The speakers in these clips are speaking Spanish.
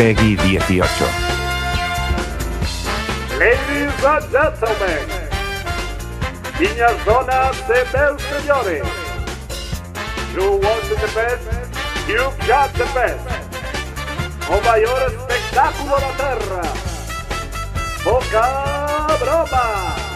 Peggy 18. Ladies and gentlemen, niñas, donas meus señores, you want the best, you've got the best. O maior espectáculo da terra. Boca Broma.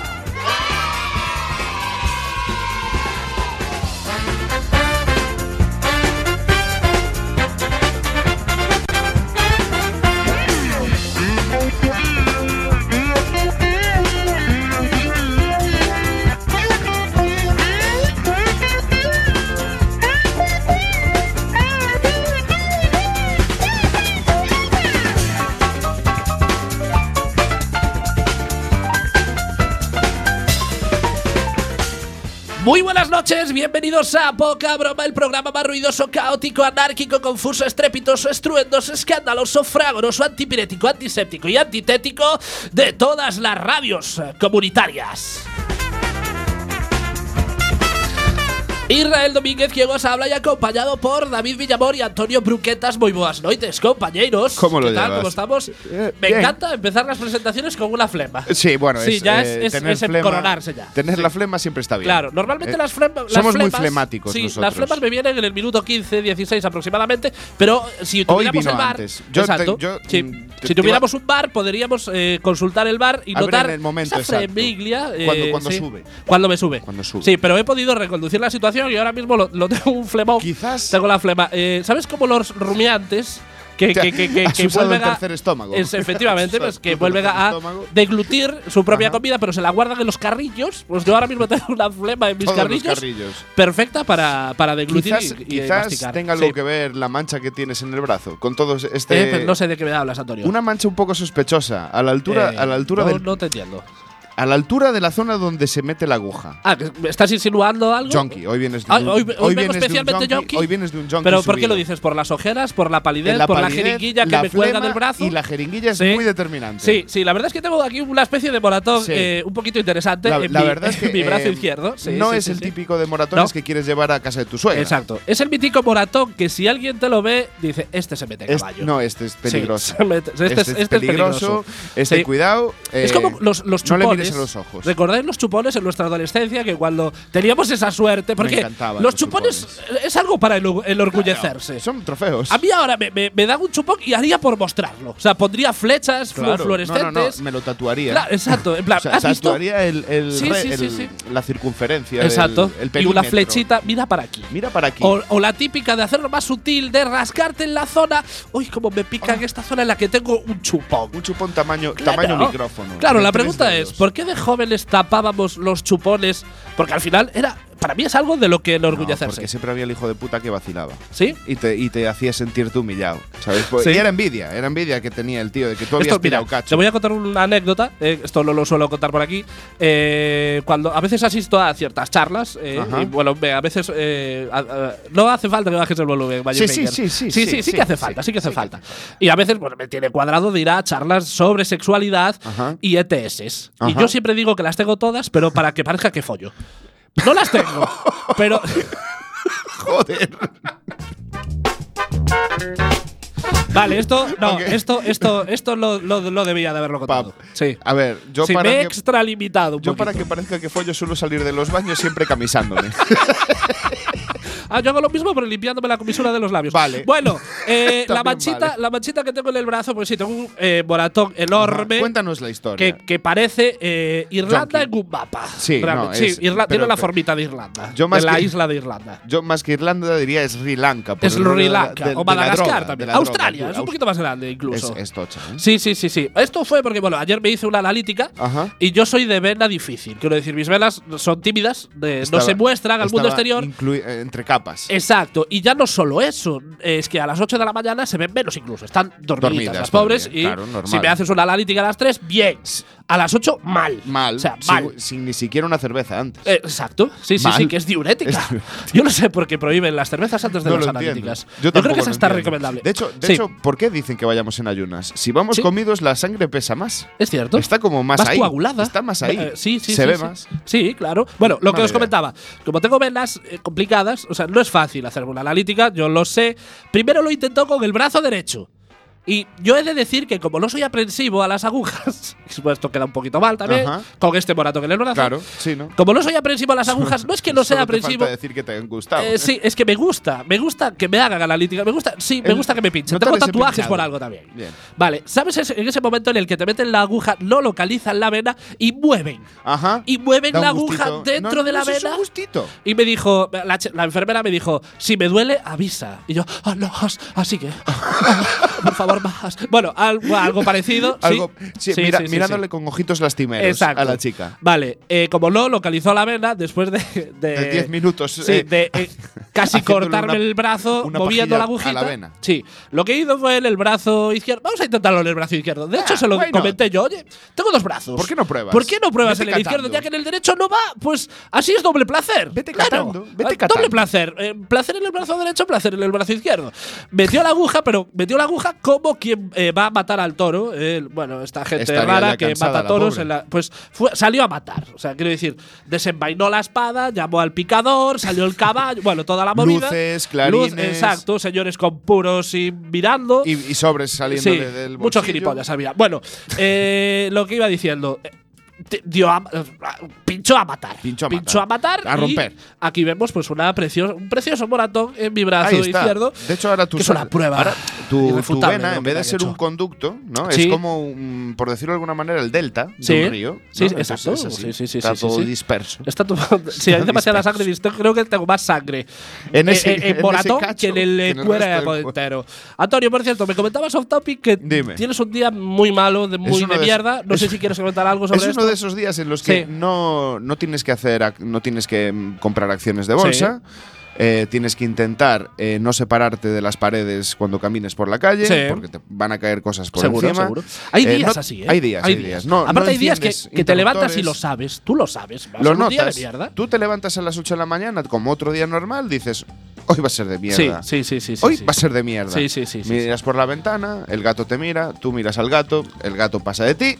Muy buenas noches, bienvenidos a Poca Broma, el programa más ruidoso, caótico, anárquico, confuso, estrepitoso, estruendoso, escandaloso, fragoroso, antipirético, antiséptico y antitético de todas las radios comunitarias. Israel Domínguez, quien os habla y acompañado por David Villamor y Antonio Bruquetas. Muy buenas noches, compañeros. ¿Cómo lo ¿Qué tal? llevas? ¿Cómo estamos? Eh, Me bien. encanta empezar las presentaciones con una flema. Sí, bueno, Sí, es, ya eh, es- tener es flema- coronarse ya. Tener Sí. la flema siempre está bien. Claro, normalmente Eh, las, flem- las somos muy flemas- flemáticos Sí, nosotros. las flemas me vienen en el minuto 15, 16 aproximadamente, pero si tuviéramos el bar, antes. Yo exacto, te- yo, sí, te- si te tuviéramos un bar, podríamos eh, consultar el bar y A ver notar en el momento esa exacto. fremiglia, eh, Cuando- cuando sube. Cuando me sube. Cuando sube. Sí, pero he podido reconducir la situación y ahora mismo lo, lo tengo un flemón. Quizás- Tengo la flema. Eh, ¿Sabes cómo los rumiantes que, que, que, que, que el vuelven a- tercer estómago. Es, efectivamente, pues, que el vuelven a estómago. deglutir su propia Ajá. comida, pero se la guardan en los carrillos. Pues yo ahora mismo tengo una flema en mis carrillos, carrillos. perfecta para, para deglutir Quizás, y, y quizás masticar. tenga algo Sí. que ver la mancha que tienes en el brazo con todo este. Eh, pero no sé de qué me hablas, Antonio. Una mancha un poco sospechosa a la altura, Eh, a la altura no, del- no te entiendo. A la altura de la zona donde se mete la aguja. Ah, ¿que ¿me ¿estás insinuando algo? Junkie, hoy vienes de Ah, un, hoy- hoy vengo vienes de un especialmente junkie. Hoy vienes de un junkie Pero ¿por qué lo dices? ¿Por las ojeras? ¿por la palidez? La ¿por la jeringuilla que la me cuelga del brazo? Y la jeringuilla es Sí. muy determinante. Sí, sí, la verdad es que tengo aquí una especie de moratón Sí. eh, un poquito interesante La, en, la mi, verdad es que mi brazo eh, izquierdo. Sí, no es el típico de moratones No. que quieres llevar a casa de tu suegra. Exacto. Es el mítico moratón que si alguien te lo ve, dice, este se mete Es- caballo. no, este es peligroso. Este, es, este es peligroso. Este, cuidado. es eh, como los, los No chupones. a los ojos. ¿Recordáis los chupones en nuestra adolescencia? Que cuando teníamos esa suerte. Porque los los chupones es algo para el, el orgullecerse. Son trofeos. A mí ahora me, me, me dan un chupón y haría por mostrarlo. O sea, pondría flechas Claro. fluorescentes. No, no, no, me lo tatuaría. Claro, exacto. En plan, O sea, ¿has visto? tatuaría el, el Sí, re- sí, sí, el- sí. la circunferencia. del- Exacto. el y una flechita, mira para aquí. Mira para aquí. O, o la típica de hacerlo más sutil, de rascarte en la zona. Uy, como me pica en esta zona en la que tengo un chupón. un chupón tamaño, Claro. tamaño micrófono. Claro, la pregunta es, ¿por qué de jóvenes tapábamos los chupones? Porque al final era, para mí es algo de lo que No, enorgullecerse. porque siempre había el hijo de puta que vacilaba. ¿Sí? Y te, y te hacía sentirte humillado, ¿sabes? Pues- Sí. Y era envidia, era envidia que tenía el tío de que tú habías Esto, mira, tirado cacho. te voy a contar una anécdota. eh, esto no lo suelo contar por aquí. eh, cuando a veces asisto a ciertas charlas, eh, y bueno, a veces eh, a- a- no hace falta que bajes el volumen. Sí, sí, sí, sí, sí, sí, sí, sí, que hace falta, sí que hace falta. Y a veces bueno, me tiene cuadrado de ir a charlas sobre sexualidad Ajá. y ETS. Y yo siempre digo que las tengo todas, pero para que parezca que follo. No las tengo, pero Joder. Vale, esto, no, esto, esto, esto lo, lo, lo debía de haberlo contado. Pap. Sí. A ver, yo sí, para me he extralimitado un yo poquito. para que parezca que follo suelo salir de los baños siempre camisándome. Ah, yo hago lo mismo, pero limpiándome la comisura de los labios. Vale. Bueno, eh, la, manchita, vale. la manchita que tengo en el brazo, pues sí, tengo un eh, moratón enorme. Cuéntanos la historia. Que, que parece eh, Irlanda Junkie. en un mapa. Sí, no, sí, es- Irla- pero- tiene la formita de Irlanda. Yo más de la que- isla de Irlanda. Yo más que Irlanda diría es Sri Lanka. Es Sri Lanka. o Madagascar droga, también. droga. Australia, es un poquito más grande incluso. es tocha, ¿eh? Sí, sí, sí, sí. Esto fue porque, bueno, ayer me hice una analítica Ajá. y yo soy de vena difícil. Quiero decir, mis venas son tímidas, de- no se muestran al mundo exterior. entre capas. Exacto, y ya no solo eso, es que a las 8 de la mañana se ven menos incluso, están dormidas, Dormidas, las pobres y claro, si me haces una analítica a las 3, bien, a las 8, mal. Mal. O sea, sin, mal. sin ni siquiera una cerveza antes. Eh, exacto, sí, sí, Mal. sí, que es diurética. Es diurética. Yo no sé por qué prohíben las cervezas antes de No las analíticas. Yo, creo que esa está recomendable. De hecho, de Sí, hecho, ¿por qué dicen que vayamos en ayunas? Si vamos Sí. comidos, la sangre pesa más. es cierto. Está como más, más ahí. coagulada. Está más ahí. Eh, sí, sí, Se sí, ve más. Sí, claro. Bueno, lo que os comentaba, como tengo venas eh, complicadas, o sea, no es fácil hacerme una analítica, yo lo sé. Primero lo intentó con el brazo derecho. Y yo he de decir que como no soy aprensivo a las agujas, esto queda un poquito mal también, Ajá. con este morato en el brazo. Claro, sí, ¿no? Como no soy aprensivo a las agujas, no es que no sea Solo te aprensivo. falta decir que te han gustado. Eh, sí, es que me gusta, me gusta que me hagan analítica, me gusta, sí, me El- gusta que me pinchen. Tengo tatuajes pinchado. por algo también. Bien. Vale, ¿sabes ese- en ese momento en el que te meten la aguja, no localizan la vena y mueven? Ajá. Y mueven la aguja gustito. dentro No, de no, la eso es un vena. gustito. Y me dijo, la, la enfermera me dijo, si me duele, avisa. Y yo, ah, no, as- así que, por favor, Bueno, algo, algo parecido. sí. Algo, sí, Sí, mira- sí, sí, mirándole con ojitos lastimeros Exacto. a la chica. Vale, eh, como no localizó la vena, después de. De De 10 minutos, Sí, eh, de eh, casi cortarme una- el brazo, moviendo la agujita. a la vena. Sí, lo que hizo fue en el brazo izquierdo. Vamos a intentarlo en el brazo izquierdo. De hecho, Ah, se lo not? comenté yo. Oye, tengo dos brazos. ¿Por qué no pruebas? ¿Por qué no pruebas Vete en el izquierdo? Ya que en el derecho no va, pues así es doble placer. Vete Claro. catando, vete Ah, catando. Doble placer. Placer en el brazo derecho, placer en el brazo izquierdo. Metió la aguja, pero metió la aguja como quien eh, va a matar al toro. Eh, bueno, esta gente Estaría rara que mata toros. en la- pues fue- salió a matar. O sea, quiero decir, desenvainó la espada, llamó al picador, salió el caballo, bueno, toda la movida. Luces, clarines. Luz, exacto, señores con puros y mirando. Y, y sobres saliendo Sí, de- del muchos bolsillo. gilipollas había. Bueno, eh, lo que iba diciendo. Dio a, eh, pinchó a matar. Pinchó a matar. matar. A y romper. Aquí vemos pues una preciosa, un precioso moratón en mi brazo izquierdo. De hecho, ahora tú es una prueba Ahora, tu, vena, en vez de ser hecho. un conducto, ¿no? Sí. Es como, un- por decirlo de alguna manera, el delta Sí. de un río. ¿no? Sí, Entonces exacto. es así. Sí, sí, sí, Está todo disperso. Está todo- si hay demasiada sangre, creo que tengo más sangre En ese- en ese moratón cacho que en el, que eh, en el cuero entero. Antonio, por cierto, me comentabas off topic que Dime. tienes un día muy malo, de muy de mierda. No sé si quieres comentar algo sobre Es esto. Uno de esos días en los que Sí. no, no tienes que hacer, ac- no tienes que mm, comprar acciones de bolsa. eh, tienes que intentar eh, no separarte de las paredes cuando camines por la calle, Sí. porque te van a caer cosas por seguro, encima. seguro. Hay Eh, días no- así, ¿eh? Hay días, hay, días. No, Aparte, no hay días que, te levantas y lo sabes. Tú lo sabes. Va a Lo día de notas. mierda. Tú te levantas a las 8 de la mañana como otro día normal, dices, hoy va a ser de mierda. Sí, sí, sí, Hoy sí. va a ser de mierda. Sí, sí, sí, Miras por la ventana, el gato te mira, tú miras al gato, el gato pasa de ti,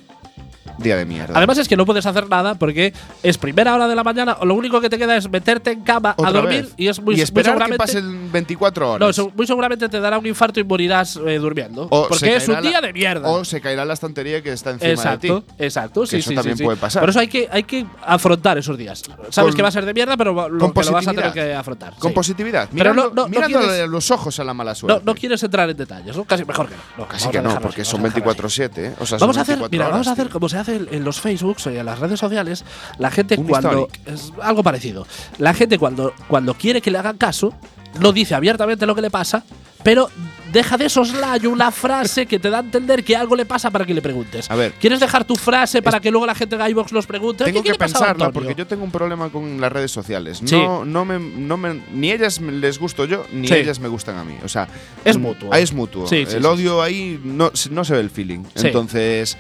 día de mierda. Además es que no puedes hacer nada porque es primera hora de la mañana, lo único que te queda es meterte en cama Otra a dormir vez. y es muy, y muy esperar que seguramente pasen 24 no, horas. se- muy seguramente te dará un infarto y morirás eh, durmiendo. O porque es un la- día de mierda. O se caerá la estantería que está encima Exacto, de ti. exacto, sí, eso sí, también sí, puede pasar. Por eso hay que, hay que afrontar esos días. Sabes Con- que va a ser de mierda, pero lo, con que lo vas a tener que afrontar. Con sí. positividad. Pero Mirando, no- no- no quieres- los ojos a la mala No, suerte. no quieres entrar en detalles, ¿no? Casi mejor que no. No, Casi que no, porque son vamos a dejarlo así. 24-7. ¿eh? O sea, Vamos a hacer, 24 mira, vamos a hacer como se hace en los Facebooks y en las redes sociales. La gente Un cuando historic. es algo parecido. La gente cuando cuando quiere que le hagan caso no dice abiertamente lo que le pasa, pero deja de soslayo una frase que te da a entender que algo le pasa para que le preguntes. A ver. ¿Quieres dejar tu frase para que luego la gente de iVox nos pregunte? Tengo ¿Qué, que pensarla porque yo tengo un problema con las redes sociales. Sí. No, no me, no me, ni ellas les gusto yo, ni Sí. ellas me gustan a mí. O sea, Es mm, mutuo. es mutuo. Sí, el odio ahí no, no se ve el feeling. Entonces,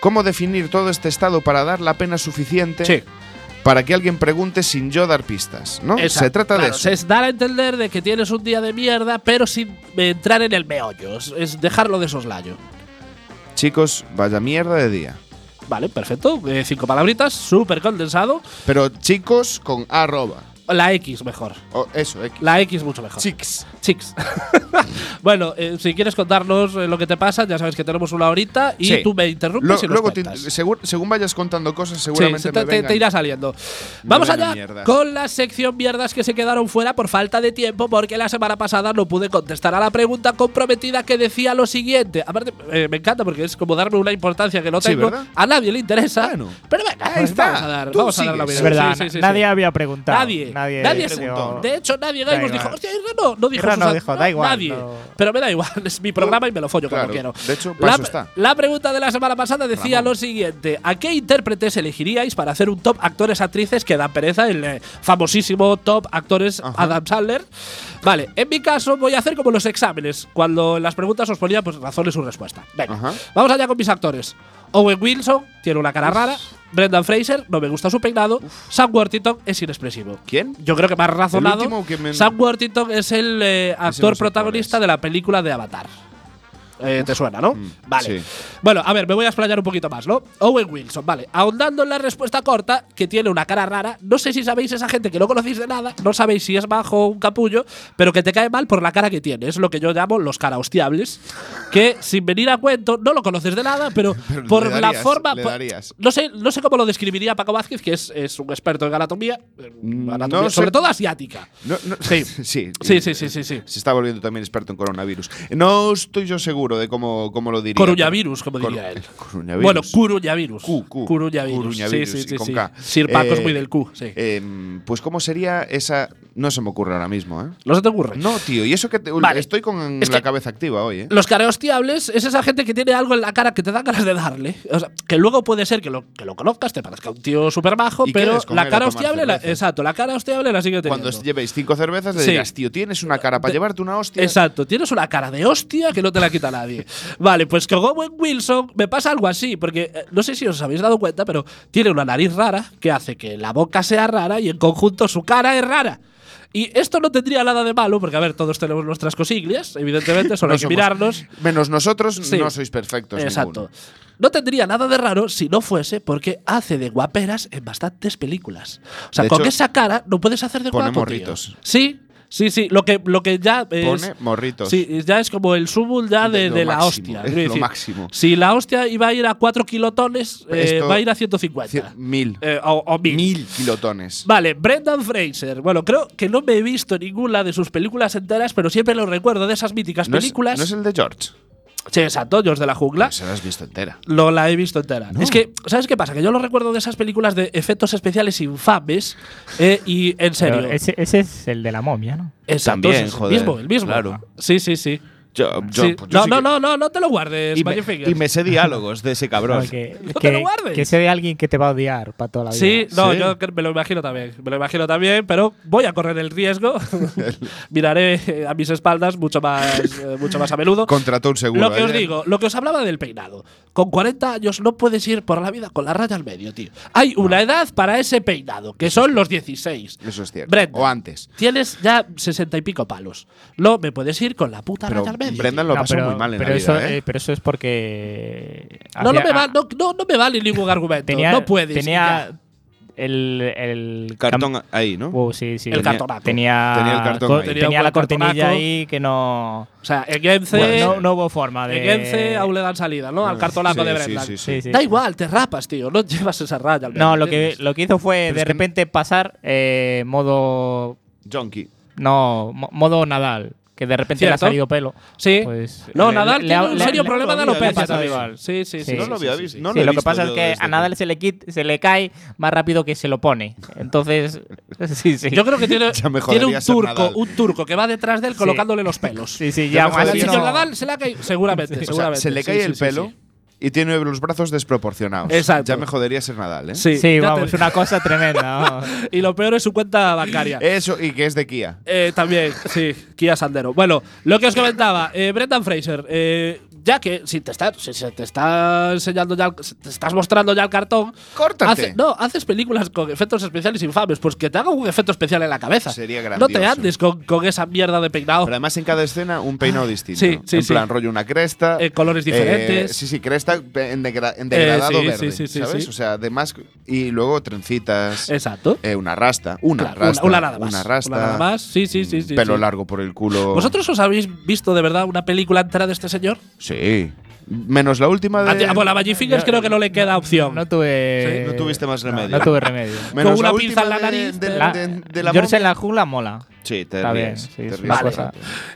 ¿cómo definir todo este estado para dar la pena suficiente Sí. para que alguien pregunte sin yo dar pistas? ¿no? Exacto, Se trata de eso. Es dar a entender de que tienes un día de mierda, pero sin entrar en el meollo. Es, es dejarlo de soslayo. Chicos, vaya mierda de día. Vale, perfecto. Eh, cinco palabritas, súper condensado. Pero chicos con arroba. La X mejor. O eso, X. La X mucho mejor. Chicks. Chicks. bueno, eh, si quieres contarnos eh, lo que te pasa, ya sabes que tenemos una horita y Sí. tú me interrumpes Lo- y nos luego, te- segur- según vayas contando cosas, Sí, seguramente se me te, irá saliendo. Vamos allá mierdas. con la sección mierdas que se quedaron fuera por falta de tiempo porque la semana pasada no pude contestar a la pregunta comprometida que decía lo siguiente. Aparte, eh, me encanta porque es como darme una importancia que no tengo. a nadie le interesa. Bueno. pero venga, Ahí está. vamos a dar, vamos a dar la vida. Es verdad, Sí, sí, sí, nadie sí. había preguntado. Nadie, Nadie, nadie, preguntó. De hecho, nadie Da Gaibos igual. dijo, hostia, Isra no, no dijo no dijo, da igual, Nadie. no. Pero me da igual, es mi programa y me lo follo Claro, como quiero. de hecho, la, está. la pregunta de la semana pasada decía Ramón. lo siguiente: ¿A qué intérpretes elegiríais para hacer un top actores actrices que dan pereza el eh, famosísimo top actores Ajá. Adam Sandler? Vale, en mi caso voy a hacer como los exámenes, cuando en las preguntas os ponía pues razones su respuesta. Venga, Ajá. vamos allá con mis actores. Owen Wilson tiene una cara rara. Brendan Fraser, no me gusta su peinado. Sam Worthington es inexpresivo. ¿Quién? Yo creo que más razonado. que me- Sam Worthington es el eh, actor protagonista de la película de Avatar. Eh, ¿Te suena, no? Mm, vale. sí. Bueno, a ver, me voy a explayar un poquito más, ¿no? Owen Wilson, vale. Ahondando en la respuesta corta, que tiene una cara rara. No sé si sabéis esa gente que no conocéis de nada, no sabéis si es bajo o un capullo, pero que te cae mal por la cara que tiene. Es lo que yo llamo los cara hostiables. Que sin venir a cuento, no lo conoces de nada, pero, Pero por le la darías, forma. por- darías. no sé, no sé cómo lo describiría Paco Vázquez, que es, es un experto en anatomía, Mm, anatomía, no sobre todo asiática. No, no- Sí. sí, Sí, sí, sí, sí, sí. Se está volviendo también experto en coronavirus. No estoy yo seguro de cómo, cómo lo diría. Coruñavirus, como Cor- diría él. Coruñavirus. Bueno, Curuñavirus. Cu, cu. Curuñavirus. Curuñavirus, sí, sí, sí, con sí. K. Sir Paco es Eh, muy del Q, sí. Em, pues cómo sería esa. No se me ocurre ahora mismo, ¿eh? ¿No se te ocurre? No, tío. Y eso que te- Vale. estoy con Es la cabeza activa hoy, ¿eh? Los carehostiables es esa gente que tiene algo en la cara que te dan ganas de darle. O sea, que luego puede ser que lo, que lo conozcas, te parezca un tío súper bajo, pero la cara hostiable, la- exacto, la cara hostiable la sigue teniendo. Cuando llevéis cinco cervezas, le Sí. dirás, tío, tienes una cara para llevarte una hostia. Exacto, tienes una cara de hostia que no te la quita nadie. vale, pues con Owen Wilson me pasa algo así, porque eh, no sé si os habéis dado cuenta, pero tiene una nariz rara que hace que la boca sea rara y en conjunto su cara es rara. Y esto no tendría nada de malo, porque a ver, todos tenemos nuestras cosillas, evidentemente, solo No hay que somos- mirarnos. Menos nosotros, Sí. no sois perfectos. Exacto. ninguno. No tendría nada de raro si no fuese porque hace de guaperas en bastantes películas. O sea, De con hecho, esa cara no puedes hacer de guapo, tío. Sí, sí, sí. Lo que, lo que ya es. Pone morritos. Sí, ya es como el sumul ya de, De la máximo, hostia. es lo máximo. Si la hostia iba a ir a 4 kilotones, eh, va a ir a 150. Cien- mil. Eh, o, o mil. Mil kilotones. Vale, Brendan Fraser. Bueno, creo que no me he visto ninguna de sus películas enteras, pero siempre lo recuerdo de esas míticas ¿No es, películas. no es el de George? Sí, exacto, George de la jungla. Se la has visto entera. Lo la he visto entera. No. Es que, ¿sabes qué pasa? Que yo lo recuerdo de esas películas de efectos especiales infames. eh, y en serio. Ese, ese es el de la momia, ¿no? Exacto, También, es el joder, mismo, el mismo. claro. Sí, sí, sí. Yo, yo- Sí. pues yo no, sí no, que- no, no, no te lo guardes, Y me, y me sé diálogos de ese cabrón. No, que, No te que- lo guardes. que sea de alguien que te va a odiar para toda la vida. Sí, no, Sí. yo que- me lo imagino también. Me lo imagino también, pero voy a correr el riesgo. Miraré a mis espaldas mucho más, eh, mucho más a menudo. Contrató un seguro. Lo que os ¿eh? digo, lo que os hablaba del peinado. Con 40 años no puedes ir por la vida con la raya al medio, tío. Hay una edad para ese peinado, que son los 16. Eso es cierto. Brendan, O antes. Tienes ya 60 y pico palos. No me puedes ir con la puta Pero raya al medio. Brendan tío. lo pasó muy mal en pero la eso, vida, ¿eh? eh, pero eso es porque. no, no, me va- no, no- no me vale ningún argumento. tenía, no puedes. Tenía ya. el, el Cartón ahí, ¿no? Uh, sí, sí. El tenía- cartonaco. Tenía, Tenía el cartón co- ahí. tenía, la cortinilla cartonaco. ahí que no. O sea, en. Bueno, no, no hubo forma de. en Ence aún le dan salida, ¿no? Al cartonaco Sí, de Brendan. sí, sí. Sí, sí. Da igual, te rapas, tío. No llevas esa raya al. No, lo que, lo que hizo fue Pero de que- repente pasar eh, modo. Junkie. No, mo- modo Nadal. Que de repente le ha salido pelo. Sí. Pues, no, le- Nadal le- tiene le- un serio le- problema de alopecia igual. Sí, sí, sí. No lo había sí, visto. sí. No he lo que pasa es que a Nadal se le, quit- se le cae más rápido que se lo pone. Entonces, sí, sí. Yo creo que tiene, tiene un turco, un turco que va detrás de él Sí. colocándole los pelos. Sí, sí, Ya Al señor Nadal se le ha caído. Seguramente, se le cae el pelo. Y tiene los brazos desproporcionados. Exacto. Ya me jodería ser Nadal, ¿eh? Sí, Sí, vamos, te- es una cosa tremenda. Y lo peor es su cuenta bancaria. Eso, y que es de Kia. Eh, también, sí, Kia Sandero. Bueno, lo que os comentaba, eh, Brendan Fraser, eh, ya que si te está, si se te está enseñando ya, si te estás mostrando ya el cartón, Córtate. hace- no, haces películas con efectos especiales infames, pues que te haga un efecto especial en la cabeza. Sería No te grandioso. andes con, con esa mierda de peinado. Pero además en cada escena un peinado distinto. sí, sí, en sí. plan, rollo una cresta. Eh, colores eh, diferentes. sí, sí, cresta en, degra- en degradado Eh, sí, verde. sí, sí, ¿Sabes? O sea, además. Y luego trencitas. Exacto. una rasta. Una Claro, rasta. una, una nada más. Una rasta. Una nada más. Sí, sí, sí. sí pelo largo por el culo. ¿Vosotros os habéis visto de verdad una película entera de este señor? Sí. Menos la última de. A ti- a- bueno, a Magic Fingers creo que no le queda opción. No tuve. Sí, no tuviste más no, remedio. No, tuve remedio. Menos con una la pinza en la nariz, de, La- de- de la George en la jungla mola. Sí, te Está ríes. bien, sí, te es ríes una Vale. cosa.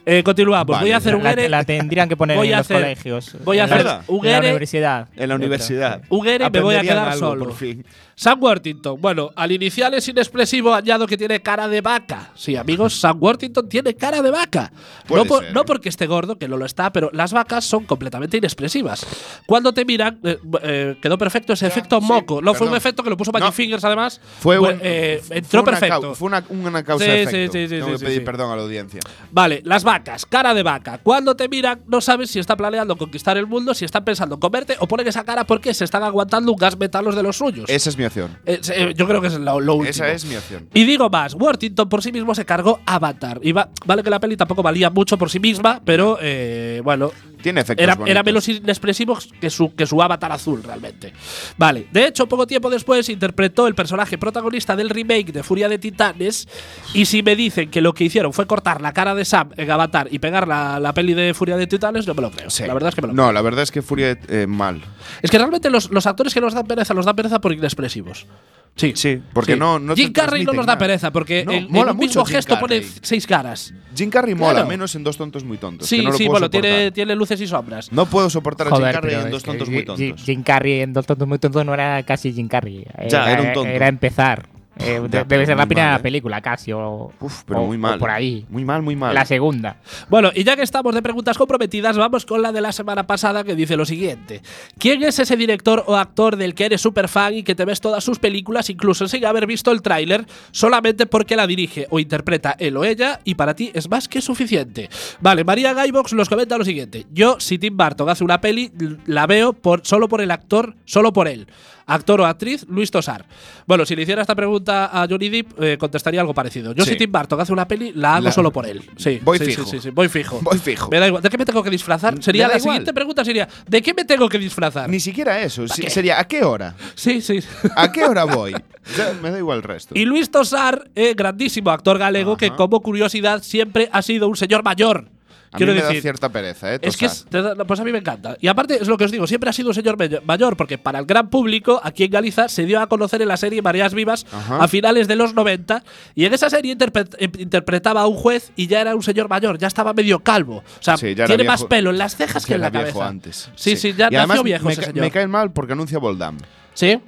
Eh, continuamos. Vale. Voy a hacer un La, ERE. la tendrían que poner Voy en a los hacer- colegios. voy a hacer en la universidad. En la universidad. Un ERE y me voy a quedar algo, solo. por fin. Sam Worthington. Bueno, al inicial es inexpresivo, añado que tiene cara de vaca. Sí, amigos, Sam Worthington tiene cara de vaca. No, por- no porque esté gordo, que no lo está, pero las vacas son completamente inexpresivas. Cuando te miran, eh, eh, quedó perfecto ese efecto sí, moco. No fue un efecto que lo puso Magic No. Fingers, además. Fue, un- eh, fue entró una perfecto. Fue una, una causa Sí, sí, efecto. sí, sí, Tengo sí, que sí, pedir sí. perdón a la audiencia. Vale, las vacas, cara de vaca. Cuando te miran, no sabes si está planeando conquistar el mundo, si están pensando en comerte o ponen esa cara porque se están aguantando un gas metalos de los suyos. Esa es mi opción. Eh, eh, yo creo que es lo, lo último. Esa es mi opción. Y digo más, Worthington por sí mismo se cargó Avatar. Y va- vale que la peli tampoco valía mucho por sí misma, pero eh, bueno, Tiene efectos era, bonitos. era menos inexpresivo que su, que su avatar azul, realmente. Vale, de hecho, poco tiempo después interpretó el personaje protagonista del remake de Furia de Titanes. Y si me dicen que lo que hicieron fue cortar la cara de Sam en Avatar y pegar la, la peli de Furia de Titanes, no me lo creo. Sí. La verdad es que me lo No, creo. la verdad es que Furia eh, mal. Es que realmente los, los actores que nos dan pereza, los dan pereza por inexpresivos. Sí. Sí, porque no- Jim Carrey no nos da pereza porque No, mola un mismo mucho gesto pone seis caras. Jim Carrey mola, Claro. menos en Dos tontos muy tontos. Sí, que no lo sí, puedo bueno, tiene, tiene luces y sombras. No puedo soportar a Jim Carrey en Dos tontos muy tontos. Jim Carrey en Dos tontos muy tontos no era casi Jim Carrey. Ya, era un tonto. Era empezar. Eh, Ya, debe ser la primera mal, ¿eh? película casi, o, Uf, pero o- muy o mal. por ahí. Muy mal, muy mal. La segunda. Bueno, y ya que estamos de preguntas comprometidas, vamos con la de la semana pasada que dice lo siguiente. ¿Quién es ese director o actor del que eres súper fan y que te ves todas sus películas, incluso sin haber visto el tráiler, solamente porque la dirige o interpreta él o ella y para ti es más que suficiente? Vale, María Guybox nos comenta lo siguiente. Yo, si Tim Burton hace una peli, la veo por, solo por el actor, solo por él. Actor o actriz, Luis Tosar. Bueno, si le hiciera esta pregunta a Johnny Depp, eh, contestaría algo parecido. Yo, Sí. si Tim Burton hace una peli, la hago La- solo por él. Sí, Voy sí, fijo. sí, sí, sí, voy fijo. Voy fijo. Me da igual. ¿De qué me tengo que disfrazar? Sería Me da la igual. siguiente pregunta sería ¿de qué me tengo que disfrazar? Ni siquiera eso. sería ¿a qué hora? Sí, sí. ¿A qué hora voy? Ya, me da igual el resto. y Luis Tosar, eh, grandísimo actor galego que como curiosidad siempre ha sido un señor mayor. A Quiero mí me decir, da cierta pereza, ¿eh? es que Tosar. es- te da- pues a mí me encanta. Y aparte es lo que os digo, siempre ha sido un señor mayor, porque para el gran público, aquí en Galiza, se dio a conocer en la serie Marías Vivas Ajá. a finales de los 90. Y en esa serie interpre- eh, interpretaba a un juez y ya era un señor mayor, ya estaba medio calvo. O sea, Sí, tiene viejo. más pelo en las cejas que, en la cabeza. viejo antes. Sí, sí, ya Y nació viejo me, ese señor. me cae mal porque anuncia Voldam. ¿Sí?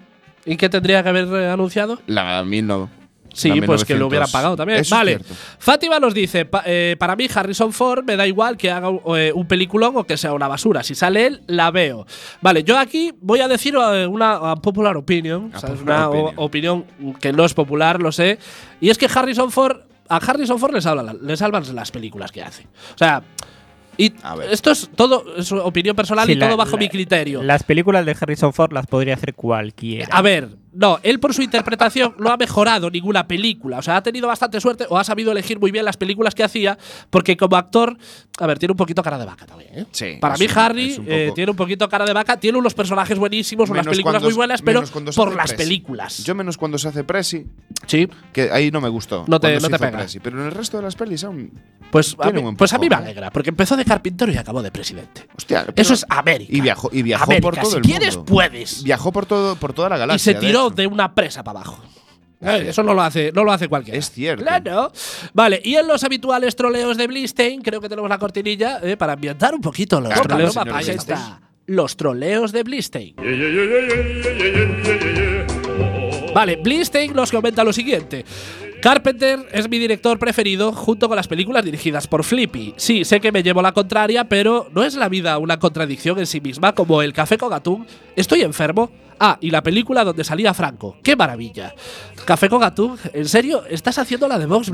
¿Y qué tendría que haber eh, anunciado? La 1900. Sí, la pues que lo 1900. hubieran pagado también. Eso vale. Fátima nos dice: pa- eh, Para mí, Harrison Ford me da igual que haga un, eh, un peliculón o que sea una basura. Si sale él, la veo. Vale, yo aquí voy a decir eh, una popular opinion. A o sea, es popular una opinion. opinión que no es popular, lo sé. Y es que Harrison Ford. A Harrison Ford le salvan, le salvan las películas que hace. O sea. Y esto es todo es opinión personal Sí, y todo la- bajo la- mi criterio. Las películas de Harrison Ford las podría hacer cualquiera. A ver, no, él por su interpretación no ha mejorado ninguna película. O sea, ha tenido bastante suerte o ha sabido elegir muy bien las películas que hacía, porque como actor, a ver, tiene un poquito cara de vaca también. ¿eh? Sí, Para mí, un- Harry un eh, tiene un poquito cara de vaca, tiene unos personajes buenísimos, unas Menos películas cuando- muy buenas, pero por las Presi. películas. Yo menos cuando se hace Presi, sí, que ahí no me gustó. No te- no te pega. Presi, pero en el resto de las pelis aún. pues, a mí, pues a mí me alegra, porque empezó de carpintero y acabó de presidente. Hostia, Eso es América. Y viajó, y viajó América, por todo si el quieres, mundo. puedes. Viajó por todo, por toda la y galaxia. se tiró de una presa para abajo. Eh, Eso no lo hace, no lo hace cualquiera. Es cierto. Claro. Vale, y en los habituales troleos de Blistein, creo que tenemos la cortinilla eh, para ambientar un poquito los troleos. Ahí está. Los troleos de Blistein. Vale, Blistein nos comenta lo siguiente. Carpenter es mi director preferido junto con las películas dirigidas por Flippy. Sí, sé que me llevo la contraria, pero ¿no es la vida una contradicción en sí misma como el café con atún? ¿Estoy enfermo? Ah, y la película donde salía Franco. ¡Qué maravilla! Café con atún, ¿en serio? ¿Estás haciendo la de Vox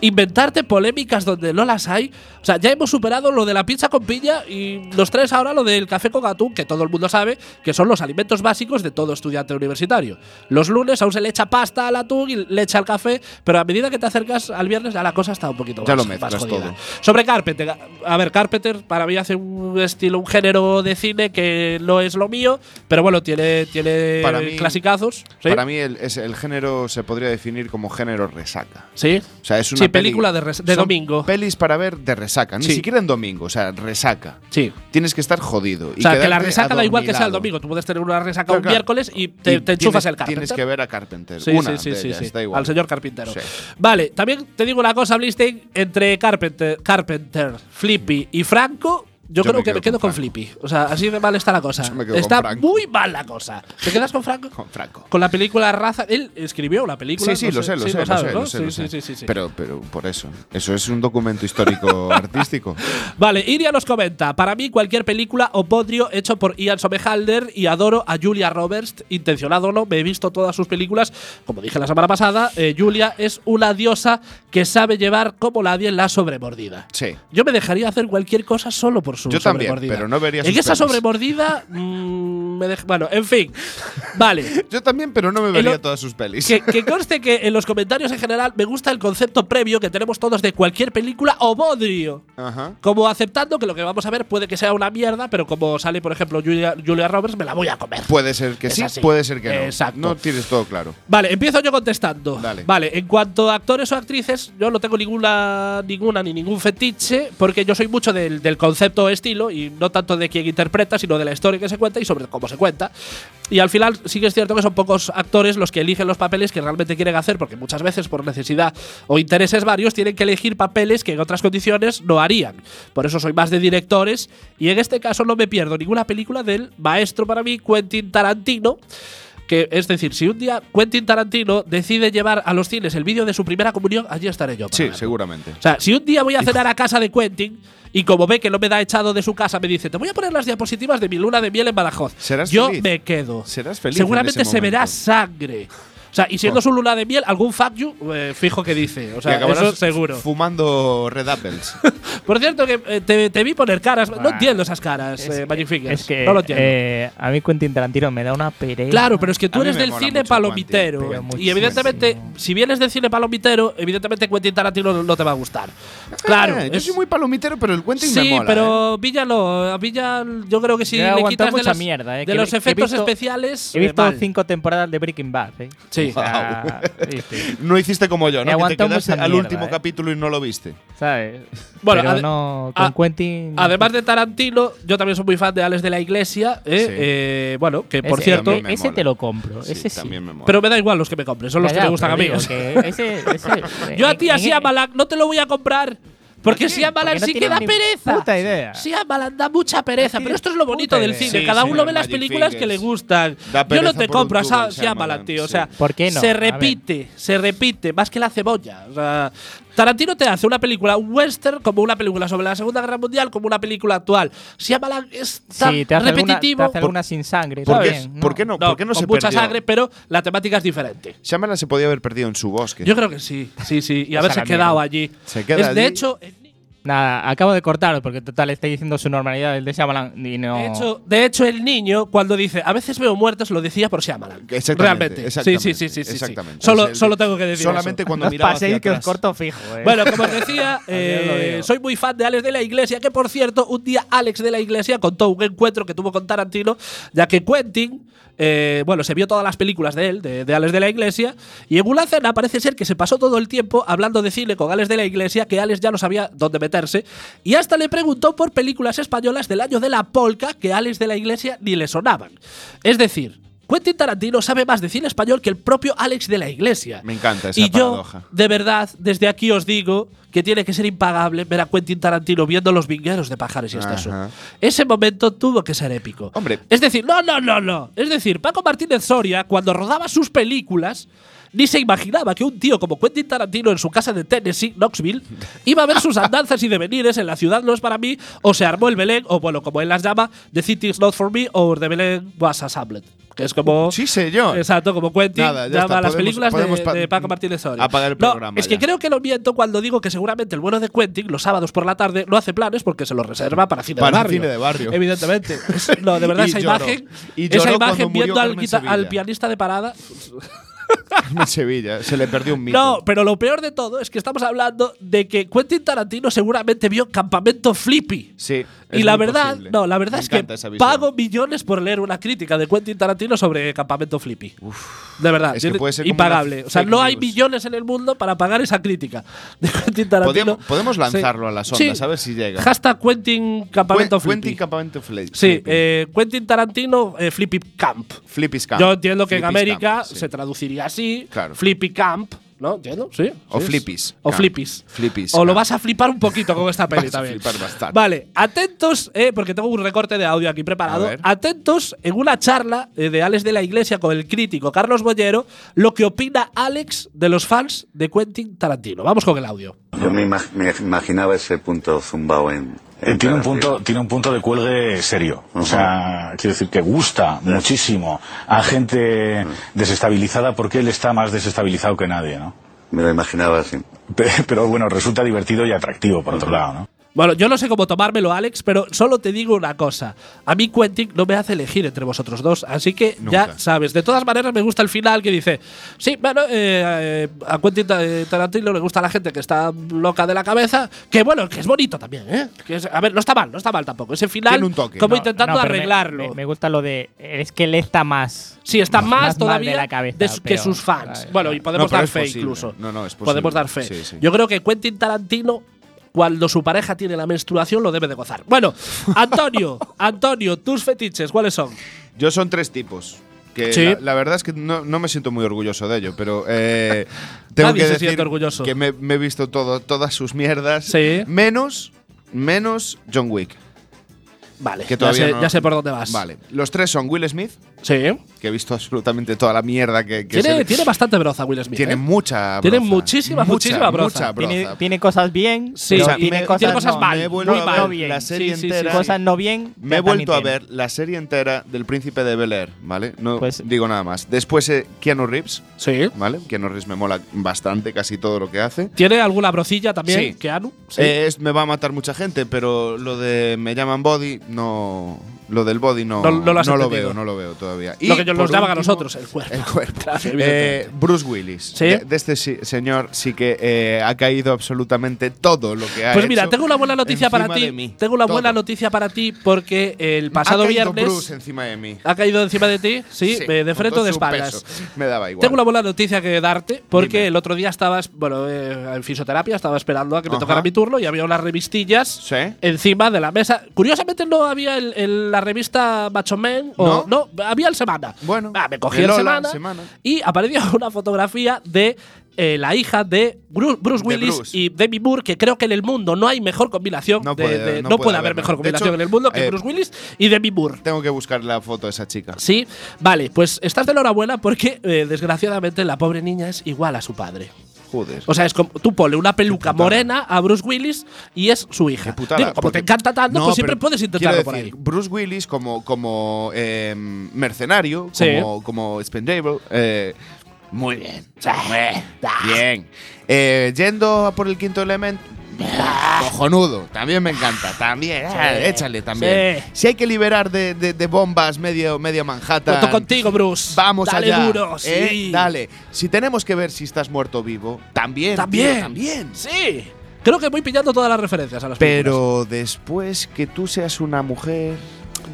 Inventarte polémicas donde no las hay. O sea, ya hemos superado lo de la pizza con piña y los tres ahora lo del café con atún, que todo el mundo sabe que son los alimentos básicos de todo estudiante universitario. Los lunes aún se le echa pasta al atún y le echa al café, pero a medida que te acercas al viernes ya la cosa está un poquito Ya más, lo mezclas más jodida. todo. Sobre Carpenter, a ver, Carpenter para mí hace un estilo, un género de cine que no es lo mío, pero bueno, tiene, tiene Para mí- clasicazos. ¿sí? Para mí el, es- el género se podría definir como género resaca. Sí. O sea, es una Sí, peli- película de res- de son domingo. Pelis para ver de resaca, ni Sí. siquiera en domingo, o sea, resaca. Sí. Tienes que estar jodido. y O sea, que la resaca da igual que sea el domingo. Tú puedes tener una resaca Claro, un claro. miércoles y te, Y te enchufas tienes- el Carpenter. Tienes que ver a Carpenter. Sí, Una sí, sí, ellas, da igual. Al señor Carpintero. Vale, también te digo una cosa, Blistein. Entre Carpenter, Carpenter, Flippy y Franco, yo, Yo creo me que me quedo con con, Flippy. O sea, así de mal está la cosa. Yo me quedo Está con muy mal la cosa. ¿Te quedas con Franco? Con Franco. Con la película Raza. Él escribió la película. Sí, sí, no lo sé, lo sé, lo sabes, sé, ¿no? lo sé, Sí, lo sí, sé. sí, sí, sí. Pero, pero por eso. Eso es un documento histórico artístico. Vale, Iria nos comenta, para mí cualquier película o podrio hecho por Ian Somerhalder y adoro a Julia Roberts, intencionado o no, me he visto todas sus películas, como dije la semana pasada, eh, Julia es una diosa que sabe llevar como nadie la sobremordida. Sí. Yo me dejaría hacer cualquier cosa solo por su Yo también, sobremordida. pero no vería En sus esa sobremordida. mm, me deja- bueno, en fin. Vale. Yo también, pero no me vería todas sus pelis. Que, que conste que en los comentarios en general me gusta el concepto previo que tenemos todos de cualquier película o bodrio. Ajá. Como aceptando que lo que vamos a ver puede que sea una mierda, pero como sale, por ejemplo, Julia, Julia Roberts, me la voy a comer. Puede ser que Es sí, así. puede ser que no. Exacto. No tienes todo claro. Vale, empiezo yo contestando. Dale. Vale, en cuanto a actores o actrices, yo no tengo ninguna, ninguna ni ningún fetiche, porque yo soy mucho del, del concepto o estilo, y no tanto de quién interpreta, sino de la historia que se cuenta y sobre cómo se cuenta. Y al final sí que es cierto que son pocos actores los que eligen los papeles que realmente quieren hacer, porque muchas veces por necesidad o intereses varios tienen que elegir papeles que en otras condiciones no harían. Por eso soy más de directores, y en este caso no me pierdo ninguna película del maestro para mí, Quentin Tarantino. Que, es decir, si un día Quentin Tarantino decide llevar a los cines el vídeo de su primera comunión, allí estaré yo. Sí, verlo. seguramente. O sea, si un día voy a cenar a casa de Quentin y como ve que no me da echado de su casa, me dice, te voy a poner las diapositivas de mi luna de miel en Badajoz. Serás yo feliz. me quedo. Serás feliz Seguramente en ese se verá sangre. O sea, y siendo su luna de miel, algún fuck you, eh, fijo que dice. O sea, eso seguro. Fumando Red Apples. Por cierto, que eh, te, te vi poner caras. No entiendo esas caras, Es eh, Magic Fingers. Es que no lo entiendo. eh, a mí Quentin Tarantino me da una pereza. Claro, pero es que tú eres me del cine palomitero. Quentin, pero y evidentemente, si vienes del cine palomitero, evidentemente Quentin Tarantino no- te va a gustar. Claro. Eh, yo soy muy palomitero, pero el Quentin me Sí, mola. ¿eh? pero Villa no. A Villa, yo creo que si le aguantado quitas de, mucha las- mierda, eh, de que- los efectos visto- especiales. He eh, visto cinco temporadas de Breaking Bad. ¿eh? Sí. Viste, No hiciste como yo, ¿no? Que te quedaste al mierda, último eh. capítulo y no lo viste. ¿Sabes? Bueno, pero no. Con a- Quentin. Además de Tarantino, yo también soy muy fan de Alex de la Iglesia. eh, Sí. eh, bueno, que por ese, cierto. ese mola. te lo compro. Sí, ese sí. también me mola. Pero me da igual los que me compren, son los Ya, que ya, me gustan a mí. ese, ese- Yo a ti, a en- Shyamalan, no te lo voy a comprar. Porque Porque no sí que da pereza. puta idea. Shyamalan da mucha pereza. Pero esto es lo bonito del cine. Cada uno ve las películas que le gustan. Yo no te compro a Shyamalan, tío. O sea, se repite, se repite, más que la cebolla. O sea, Tarantino te hace una película western como una película sobre la Segunda Guerra Mundial, como una película actual. Shyamalan es tan Sí, te hace alguna, te repetitivo. hace alguna sin sangre. ¿Por qué, bien, ¿por qué no, No, ¿por qué no con se mucha perdió? sangre, pero la temática es diferente. Shyamalan se podía haber perdido en su bosque. Yo creo que sí, sí, sí. Y haberse quedado allí. Se queda Es, de allí. hecho, Nada, acabo de cortarlo porque total está diciendo su normalidad el de Shyamalan y no. De hecho, de hecho, el niño, cuando dice a veces veo muertos, lo decía por Shyamalan. Exactamente, Realmente. exactamente, sí, sí, sí, sí, sí. exactamente. Solo, Es el- solo tengo que decir Solamente eso. cuando miraba paséis hacia que os corto fijo, eh. Bueno, como os decía, eh, soy muy fan de Alex de la Iglesia, que por cierto, un día Alex de la Iglesia contó un encuentro que tuvo con Tarantino, ya que Quentin, eh, bueno, se vio todas las películas de él, de, Alex de la Iglesia, y en parece ser que se pasó todo el tiempo hablando de cine con Alex de la Iglesia, que Alex ya no sabía dónde meterse, y hasta le preguntó por películas españolas del año de la polka que Alex de la Iglesia ni le sonaban. Es decir, Quentin Tarantino sabe más de cine español que el propio Alex de la Iglesia. Me encanta esa y yo, de verdad, desde aquí os digo que tiene que ser impagable ver a Quentin Tarantino viendo los vingueros de Pajares y Estaso. Ajá. Ese momento tuvo que ser épico. Hombre. Es decir, no, no, no, no. Es decir, Paco Martínez Soria, cuando rodaba sus películas, ni se imaginaba que un tío como Quentin Tarantino en su casa de Tennessee, Knoxville, iba a ver sus andanzas y devenires en La ciudad no es para mí, o se armó el Belén, o bueno, como él las llama, The City is not for me, o The Belén was assembled. Que es como. Sí, señor. Exacto, como Quentin Nada, llama está, a las podemos- películas de- podemos pa- de, Paco Martínez Soria. apagar el No, programa es que ya. creo que lo miento cuando digo que seguramente el bueno de Quentin los sábados por la tarde no hace planes porque se los reserva para cine Para de barrio. cine de barrio. Evidentemente. No, de verdad, esa lloró. imagen, Y esa imagen viendo al, al pianista de parada. en Sevilla. Se le perdió un mito. No, pero lo peor de todo es que estamos hablando de que Quentin Tarantino seguramente vio Campamento Flippy. Sí. Y la verdad, posible. no, la verdad Me es que pago millones por leer una crítica de Quentin Tarantino sobre Campamento Flippy. de verdad, Es que puede ser impagable. O sea, no hay millones en el mundo para pagar esa crítica de Quentin Tarantino. Podemos- podemos lanzarlo a las Sí. ondas, a ver si llega. Hashtag Quentin Campamento Flippy. Quentin Campamento Flippy. sí, eh, Quentin Tarantino eh, Flippy Camp. Flippy's Camp. Yo entiendo que en América Camp, sí. se traduciría así, Claro. Flippy Camp, ¿no? ¿Entiendo? Sí. O sí, Flippies O. Flippies. Flippies O lo vas a flipar un poquito con esta peli Vas a también. flipar bastante. Vale, atentos, eh, porque tengo un recorte de audio aquí preparado. Atentos en una charla eh, de Alex de la Iglesia con el crítico Carlos Bollero, lo que opina Alex de los fans de Quentin Tarantino. Vamos con el audio. Yo me, imag- me imaginaba ese punto zumbao en. Eh, en tiene un punto tiene un punto de cuelgue serio. O sea quiero decir que gusta muchísimo a gente desestabilizada porque él está más desestabilizado que nadie no Me lo imaginaba así. Pe- pero bueno resulta divertido y atractivo por otro lado no Bueno, yo no sé cómo tomármelo, Alex, pero solo te digo una cosa. A mí Quentin no me hace elegir entre vosotros dos, así que ya sabes. De todas maneras, me gusta el final que dice, sí, bueno, eh, eh, a Quentin eh, Tarantino le gusta la gente que está loca de la cabeza, que bueno, que es bonito también, ¿eh? Que es- a ver, no está mal, no está mal tampoco. Ese final, Tiene un toque. como No, intentando no, arreglarlo. Me, me gusta lo de. Es que él está más. Sí, está más, más todavía de la cabeza, de que sus fans. Claro, bueno, y podemos No, dar fe posible. incluso. No, no, es posible. Podemos dar fe. Sí, sí. Yo creo que Quentin Tarantino, cuando su pareja tiene la menstruación, lo debe de gozar. Bueno, Antonio, Antonio, tus fetiches, ¿cuáles son? Yo son tres tipos. Que Sí. la, la verdad es que no, no me siento muy orgulloso de ello, pero eh, tengo Nadie que se decir siente orgulloso. que me, me he visto todo, todas sus mierdas. Sí. Menos, menos John Wick. Vale, Que ya, todavía sé, no- ya sé por dónde vas. Vale. Los tres son Will Smith, Sí. que he visto absolutamente toda la mierda que, que Tiene, se- tiene bastante broza Will Smith. tiene ¿eh? mucha Tiene broza. muchísima, Mucha, muchísima broza. mucha broza. Tiene, tiene cosas bien. Sí, pero o sea, tiene, me- cosas, tiene cosas no, mal, me he vuelto muy a mal. ver no bien. la serie Sí, sí, sí, entera. Cosas no bien. Me he vuelto a tiene. ver la serie entera del Príncipe de Bel Air, ¿vale? No Pues- digo nada más. Después eh, Keanu Reeves, Sí. ¿vale? Keanu Reeves me mola bastante casi todo lo que hace. ¿Tiene alguna brocilla también? Sí. Keanu. Sí. Eh, es- me va a matar mucha gente, pero lo de me llaman body, no. Lo del body no, No- no lo veo, no lo veo todavía. Lo que por nos llaman a nosotros, el cuerpo. El cuerpo. Claro, Eh. Bruce Willis. ¿Sí? De, de este señor sí que eh, ha caído absolutamente todo lo que ha Pues mira, hecho tengo una buena noticia para ti. Tengo una Todo. buena noticia para ti porque el pasado ha caído viernes Bruce encima de mí. ha caído encima de ti, sí, Sí, de frente o de espaldas. Me daba igual. Tengo una buena noticia que darte porque Dime. el otro día estabas, bueno, eh, en fisioterapia, estaba esperando a que me tocara mi turno y había unas revistillas Sí. encima de la mesa. Curiosamente no había el- el- la revista Macho Man o no, había el Semana. Bueno, Ah, me cogí el semana, Semana. y apareció una fotografía de eh, la hija de Bruce, Bruce De Willis Bruce. y Demi Moore, que creo que en el mundo no hay mejor combinación. No de- puede- de- no no puede puede haber haberlo. mejor De combinación hecho, en el mundo que eh, Bruce Willis y Demi Moore. Tengo que buscar la foto de esa chica. Sí, vale, pues estás de enhorabuena porque eh, desgraciadamente la pobre niña es igual a su padre. Joder. O sea, es como tú ponle una peluca morena a Bruce Willis y es su hija. Qué putada, Digo, como te encanta tanto, No, pues siempre puedes intentarlo por ahí. Bruce Willis como, como eh, mercenario, Sí. como, como expendable, eh, muy bien. bien. Eh, yendo a por el quinto elemento. Cojonudo, también me encanta, también, ah, échale también. Sí. Si hay que liberar de, de- de bombas medio, medio Manhattan, Cuento contigo, Bruce. vamos Dale allá. duro, ¿eh? sí. Dale. Si tenemos que ver si estás muerto o vivo, también, También. tío, también. Sí. Creo que voy pillando todas las referencias a las películas. Pero después que tú seas una mujer,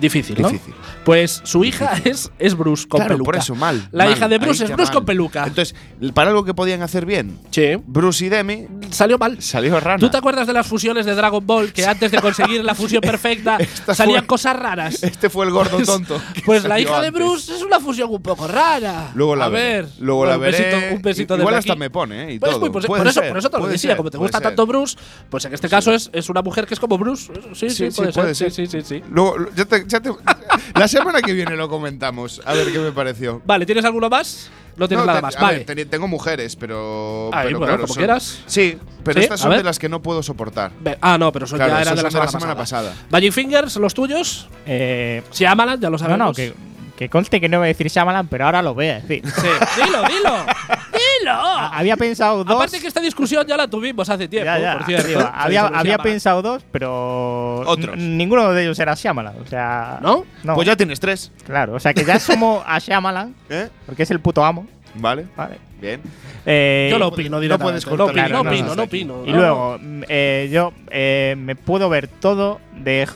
Difícil, ¿no? Difícil. Pues su hija es, es Bruce con claro, peluca. por eso mal. La mal, hija de Bruce es Bruce mal. con peluca. Entonces, para algo que podían hacer bien, sí. Bruce y Demi Salió mal. salió rana. ¿Tú te acuerdas de las fusiones de Dragon Ball que antes de conseguir la fusión perfecta salían fue- cosas raras? Este fue el gordo tonto. que Pues la hija de. Bruce es una fusión un poco rara. Luego la A veré. ver. Luego Bueno, la veré. Un besito, un besito Igual hasta aquí. me pone, ¿eh? Y Pues todo. muy posi- Puede por, eso, por eso te lo decía, como te gusta tanto Bruce, pues en este caso es, una mujer que es como Bruce. Sí, sí, puede, ser. Sí, sí, sí. Luego, ya te- ya te- la semana que viene lo comentamos. A ver qué me pareció. Vale, ¿tienes alguno más? No tienes No, nada más. a Vale. ver, tengo mujeres, pero. Ahí, pero bueno, claro, como son- quieras. Sí, pero ¿Sí? estas son de las que no puedo soportar. Ah, no, pero eso Claro, ya era esos de la son semana, semana pasada. pasada. Magic Fingers, los tuyos. Eh, Si Amalan, ya lo no, sabemos. no, que, que conste que no voy a decir Shyamalan, pero ahora lo voy a decir. Sí. dilo, dilo. dilo. Había pensado dos. Aparte que esta discusión ya la tuvimos hace tiempo, Ya, ya, por cierto. digo, Sí, había había pensado dos, pero. Otros. Ninguno de ellos era Shyamalan. O sea. ¿No? No. Pues ya tienes tres. Claro, o sea que ya somos a Shyamalan, ¿Eh? porque es el puto amo. Vale. Vale. Bien. Eh, Yo lo no opino puedes. No cortar opino, claro, no no, opino, no, no opino. Y no. luego, mm, eh, yo eh, me puedo ver todo de,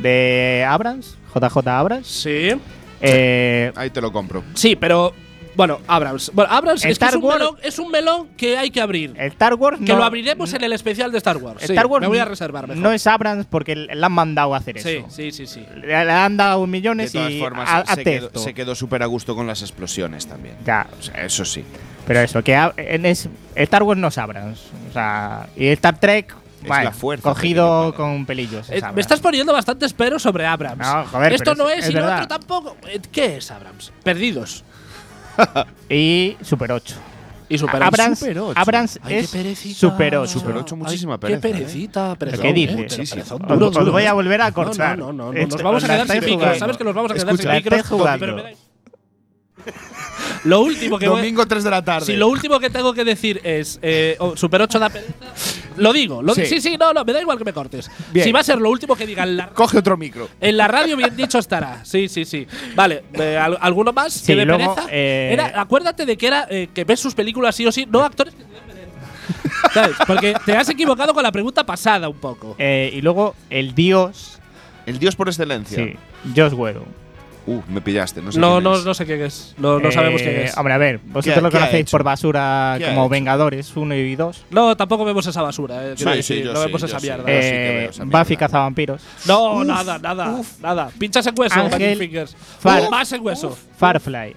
de Abrams, JJ Abrams. Sí. Eh, Ahí te lo compro. Sí, pero. Bueno, Abrams. Bueno, Abrams es, que Star es, un Wars- melón, es un melón que hay que abrir. Star Wars que no, lo abriremos en el especial de Star Wars. Sí, Star Wars me voy a reservar mejor. No es Abrams porque le han mandado a hacer sí, eso. sí, sí, sí. Le, le han dado De millones todas y formas, ha- se, quedó, se quedó súper a gusto con las explosiones también. Ya, O sea, eso sí. pero eso, que a- en es, Star Wars no es Abrams. O sea, y Star Trek, Es bueno, la fuerza cogido con pelillos. es Eh, me estás poniendo bastantes peros sobre Abrams. No, joder, Esto no es- es, y lo otro tampoco. Eh, ¿Qué es Abrams? Perdidos. Y Super 8. Y Super Abrams, Super 8. Abrams Ay, es perecita. Super 8. Super 8, muchísima Ay, pereza, Qué ¿eh? perecita, ¿Pero perezón, qué ¿eh? dices? Os- duro, os duro, voy ¿eh? a volver a No, cortar. No, no, no, no, Esto- nos vamos a quedar sin micros. Sabes que nos vamos a quedar Escucha, sin micros. jugando. pero Lo último que voy- Domingo 3 de la tarde. Si lo último que tengo que decir es eh, oh, Super 8 da pereza. Lo digo, lo di- Sí. sí, sí, no, no, me da igual que me cortes. Bien. Si va a ser lo último que diga en la, Coge otro micro. en la radio, bien dicho estará. Sí, sí, sí. Vale, eh, ¿al- ¿alguno más? Sí, que de luego, pereza. eh, Era, acuérdate de que era eh, que ves sus películas sí o sí, no actores que te pereza. ¿Sabes? Porque te has equivocado con la pregunta pasada un poco. Eh, y luego el dios, El dios por excelencia. sí, Josh Whedon. Uh, me pillaste. No sé No, quién no, es. no sé quién es. No, no sabemos quién Eh, es. Hombre, a ver, vosotros ¿Qué- lo conocéis hecho? por basura ¿Qué ha como? Vengadores 1 y 2. No, tampoco vemos esa basura. Eh, Sí, sí, yo no sí, vemos yo esa sí. mierda. sí Eh, esa Buffy cazavampiros. no, nada, nada, nada. Pinchas en hueso, Ángel Fingers. Far- Uf, más en hueso. Firefly.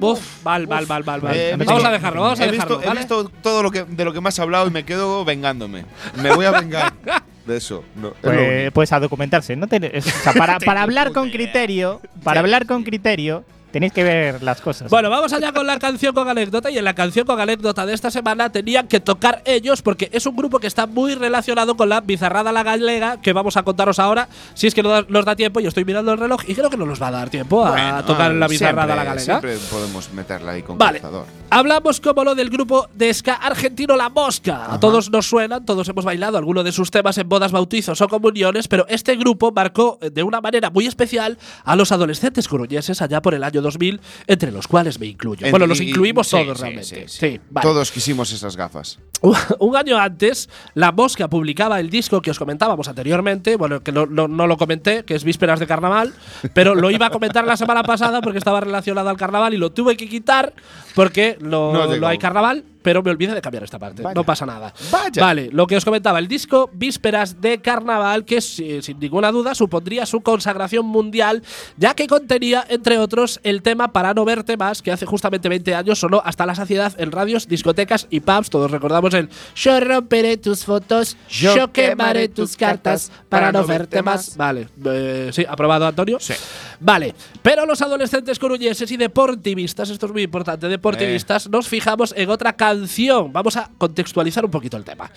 Uf, mal, mal, mal, mal, mal. Eh, he vamos a dejarlo, vamos a he dejarlo. Visto, ¿vale? He visto todo lo que, de lo que me has hablado y me quedo vengándome. Me voy a vengar de eso. No, Pues, pues a documentarse. No te- es- o sea, para, para hablar con criterio, para hablar con criterio, tenéis que ver las cosas. Bueno, vamos allá con la canción con anécdota. Y en la canción con anécdota de esta semana tenían que tocar ellos, porque es un grupo que está muy relacionado con la bizarrada la galega que vamos a contaros ahora. Si es que no nos da tiempo, yo estoy mirando el reloj y creo que no nos va a dar tiempo a Bueno, tocar la bizarrada siempre- la galega. Siempre podemos meterla ahí con Vale. Hablamos como lo del grupo de ska argentino La Mosca. A todos nos suenan, todos hemos bailado alguno de sus temas en bodas, bautizos o comuniones, pero este grupo marcó eh, de una manera muy especial a los adolescentes coruñeses allá por el año 2000, entre los cuales me incluyo. En- bueno, los y- incluimos todos sí, realmente. sí, Sí, vale. Todos quisimos esas gafas. Un año antes, La Mosca publicaba el disco que os comentábamos anteriormente, bueno, que no, no- no lo comenté, que es Vísperas de Carnaval, pero lo iba a comentar la semana pasada porque estaba relacionado al carnaval y lo tuve que quitar porque no, hay carnaval, pero me olvidé de cambiar esta parte. Vaya. No pasa nada. Vaya. Vale, lo que os comentaba, el disco Vísperas de Carnaval, que si- sin ninguna duda supondría su consagración mundial, ya que contenía, entre otros, el tema Para no verte más, que hace justamente 20 años sonó hasta la saciedad en radios, discotecas y pubs. Todos recordamos el Yo romperé tus fotos, yo, quemaré tus cartas para no verte más. Vale, eh, sí, aprobado, Antonio. Sí. Vale, pero los adolescentes coruñeses y deportivistas, esto es muy importante, deportivistas, nos fijamos en otra canción. Vamos a contextualizar un poquito el tema.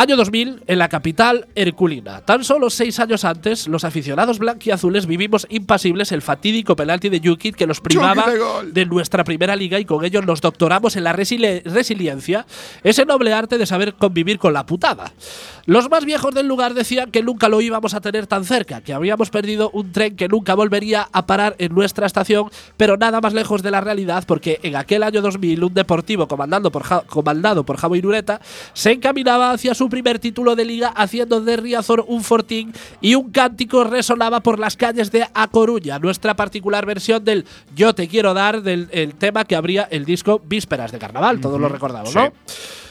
Año 2000, en la capital herculina. Tan solo seis años antes, los aficionados blanquiazules vivimos impasibles el fatídico penalti de Jukic que nos privaba de nuestra primera liga y con ello nos doctoramos en la resili- resiliencia, ese noble arte de saber convivir con la putada. Los más viejos del lugar decían que nunca lo íbamos a tener tan cerca, que habíamos perdido un tren que nunca volvería a parar en nuestra estación, pero nada más lejos de la realidad porque en aquel año 2000 un deportivo comandando por Ja- comandado por Javo Irureta se encaminaba hacia su primer título de liga haciendo de Riazor un fortín y un cántico resonaba por las calles de A Coruña, nuestra particular versión del Yo te quiero dar del el tema que abría el disco Vísperas de Carnaval, todos lo recordamos, ¿no?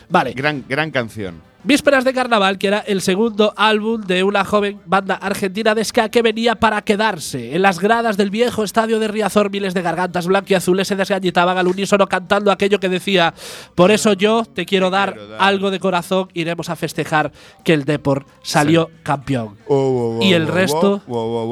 Vale. Gran, gran canción. Vísperas de Carnaval, que era el segundo álbum de una joven banda argentina de ska que venía para quedarse. En las gradas del viejo estadio de Riazor, miles de gargantas blanquiazules se desgañitaban al unísono cantando aquello que decía: Por eso yo te quiero dar quiero dar". algo de corazón, iremos a festejar que el Depor salió campeón. Oh, oh, oh, y el resto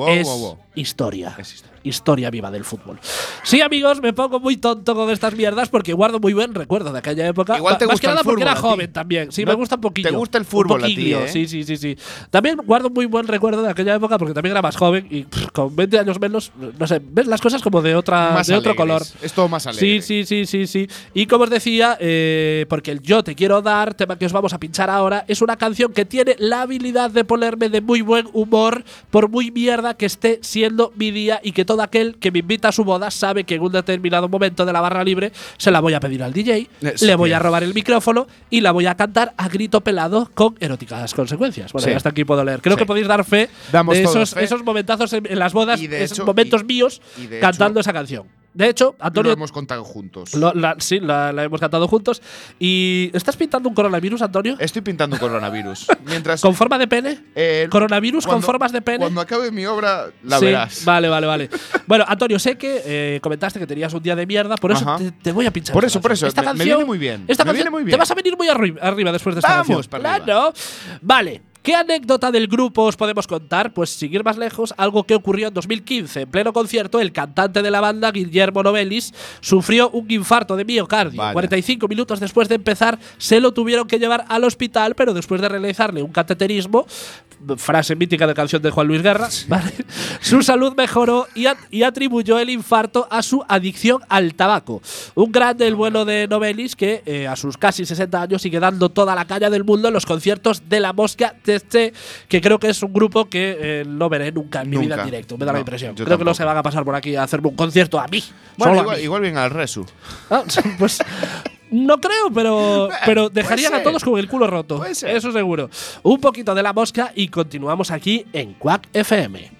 es historia. Es historia. Historia viva del fútbol. Sí, amigos, me pongo muy tonto con estas mierdas porque guardo muy buen recuerdo de aquella época. Igual te Más gusta que nada el porque fútbol era joven también. Sí, No, me gusta un poquillo. te gusta el Un fútbol a ti, ¿eh? Sí, sí, sí, sí. También guardo un muy buen recuerdo de aquella época porque también era más joven y pff, con 20 años menos, no sé, ves las cosas como de otra Más de otro color. Es todo más alegre. Sí, sí, sí, sí, sí. Y como os decía, eh, porque el Yo te quiero dar, tema que os vamos a pinchar ahora, es una canción que tiene la habilidad de ponerme de muy buen humor, por muy mierda que esté siendo mi día y que todo aquel que me invita a su boda sabe que en un determinado momento de la barra libre se la voy a pedir al DJ, le voy a robar el micrófono y la voy a cantar a grito pelado con eróticas consecuencias. Bueno, Sí. hasta aquí puedo leer. Creo Sí. que podéis dar fe Damos de esos, fe. esos momentazos en, en las bodas, Y de esos hecho- momentos y- míos y de cantando hecho- esa canción. De hecho, Antonio, Lo hemos contado juntos. lo- la- sí, la, la hemos cantado juntos. ¿Y estás pintando un coronavirus, Antonio? Estoy pintando un coronavirus. Mientras. ¿Con forma de pene? eh, ¿Coronavirus con formas de pene? Cuando acabe mi obra, la Sí, verás. Vale, vale, vale. bueno, Antonio, sé que eh, comentaste que tenías un día de mierda, por eso te, te voy a pinchar. Por eso, por canción. eso, Esta me- me canción, viene muy bien, Esta me canción, viene muy Te bien. vas a venir muy arri- arriba después de esta Vamos canción. para arriba. Claro. Vale. ¿Qué anécdota del grupo os podemos contar? Pues seguir más lejos, algo que ocurrió en 2015. En pleno concierto, el cantante de la banda, Guillermo Novelis, sufrió un infarto de miocardio. Vaya. 45 minutos después de empezar, se lo tuvieron que llevar al hospital, pero después de realizarle un cateterismo, frase mítica de canción de Juan Luis Guerra, ¿vale? su salud mejoró y, a- y atribuyó el infarto a su adicción al tabaco. Un grande el vuelo de Novelis que eh, a sus casi 60 años sigue dando toda la caña del mundo en los conciertos de La Mosca Teste, que creo que es un grupo que eh, no veré nunca en mi vida en directo, me da la impresión. Creo que no se van a pasar por aquí a hacerme un concierto a mí. Bueno, a igual, mí. igual bien al Resu. Ah, pues no creo, pero, pero dejarían a todos con el culo roto. Eso seguro. Un poquito de la mosca y continuamos aquí en Quack FM.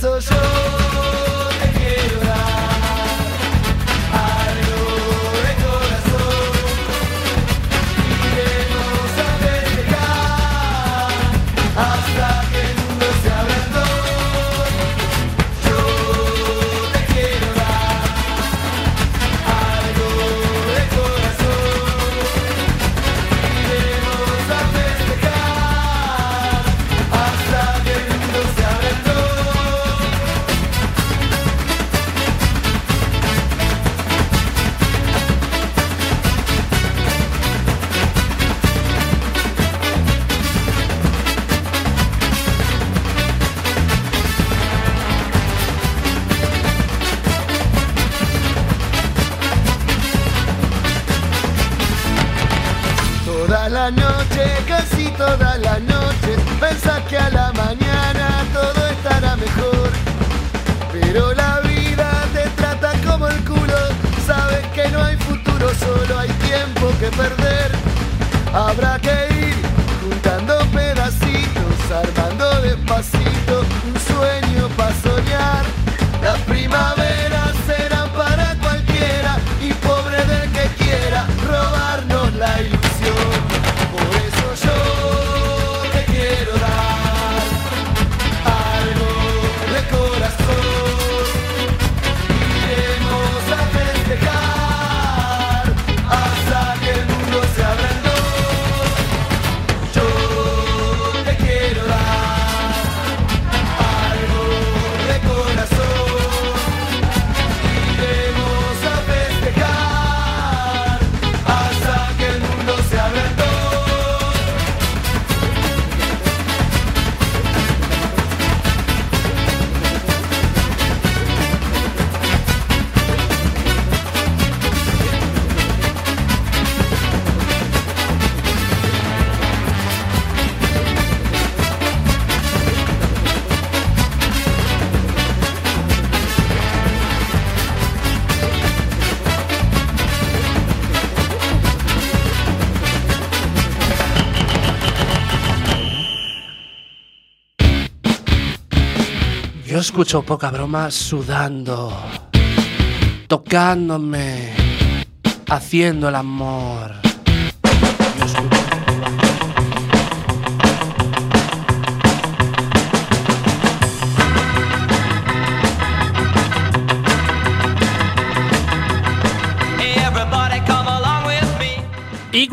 Por escucho poca broma sudando, tocándome, haciendo el amor.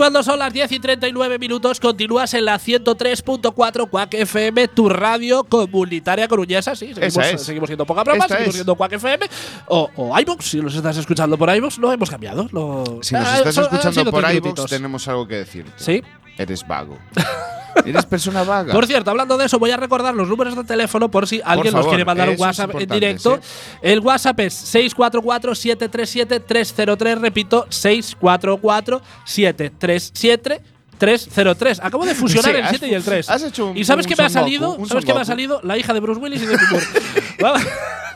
Cuando son las 10 y 39 minutos, continúas en la 103.4 Quack FM, tu radio comunitaria coruñesa. Sí, seguimos, es. seguimos siendo poca broma, Esta seguimos es. siendo Quack FM. O, o si nos estás escuchando por iVoox, lo hemos cambiado. Lo, Si nos Ah, estás han escuchando por minutitos. tenemos algo que decirte. Sí. Eres vago. Eres persona vaga. Por cierto, hablando de eso, voy a recordar los números de teléfono por si alguien nos favor, quiere mandar un WhatsApp en directo. sí. El WhatsApp es 644-737-303. Repito, 644-737-303. Acabo de fusionar Sí, el has 7 y el 3. has hecho un- ¿Y sabes qué me ha salido? ¿Sabes qué me ha salido? La hija de Bruce Willis y de Moore.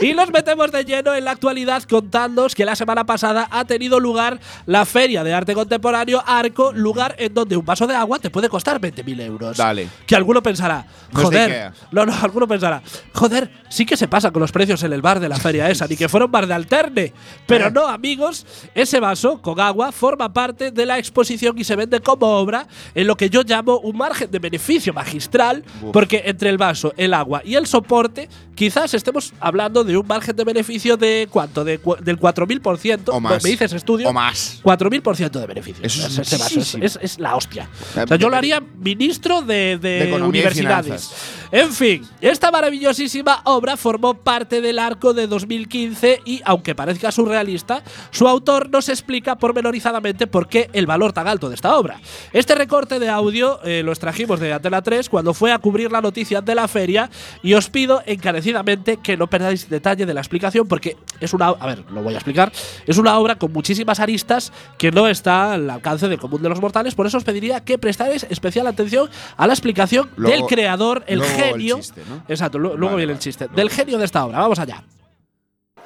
Y nos metemos de lleno en la actualidad contándoos que la semana pasada ha tenido lugar la Feria de Arte Contemporáneo Arco, lugar en donde un vaso de agua te puede costar 20.000 euros. Dale. Que alguno pensará, joder, no, no, alguno pensará, joder, sí que se pasa con los precios en el bar de la feria esa, ni que fuera un bar de alterne. Pero no, amigos, ese vaso con agua forma parte de la exposición y se vende como obra en lo que yo llamo un margen de beneficio magistral, Uf. porque entre el vaso, el agua y el soporte, quizás estemos hablando de un margen de beneficio de cuánto, de, del 4.000%. O más. Me dices estudio. O más. 4.000% de beneficio. Eso es es, es- es la hostia. O sea, yo lo haría ministro de, de De universidades. En fin, esta maravillosísima obra formó parte del arco de 2015 y, aunque parezca surrealista, su autor nos explica pormenorizadamente por qué el valor tan alto de esta obra. Este recorte de audio eh, lo extrajimos de Antena 3 cuando fue a cubrir la noticia de la feria y os pido encarecidamente que no perdáis detalle de la explicación porque es una, a ver, lo voy a explicar, es una obra con muchísimas aristas que no está al alcance del común de los mortales, por eso os pediría que prestáis especial atención a la explicación del creador, el luego el genio, chiste, ¿no? exacto, lu- luego Vale, viene el chiste, luego. del genio de esta obra, vamos allá.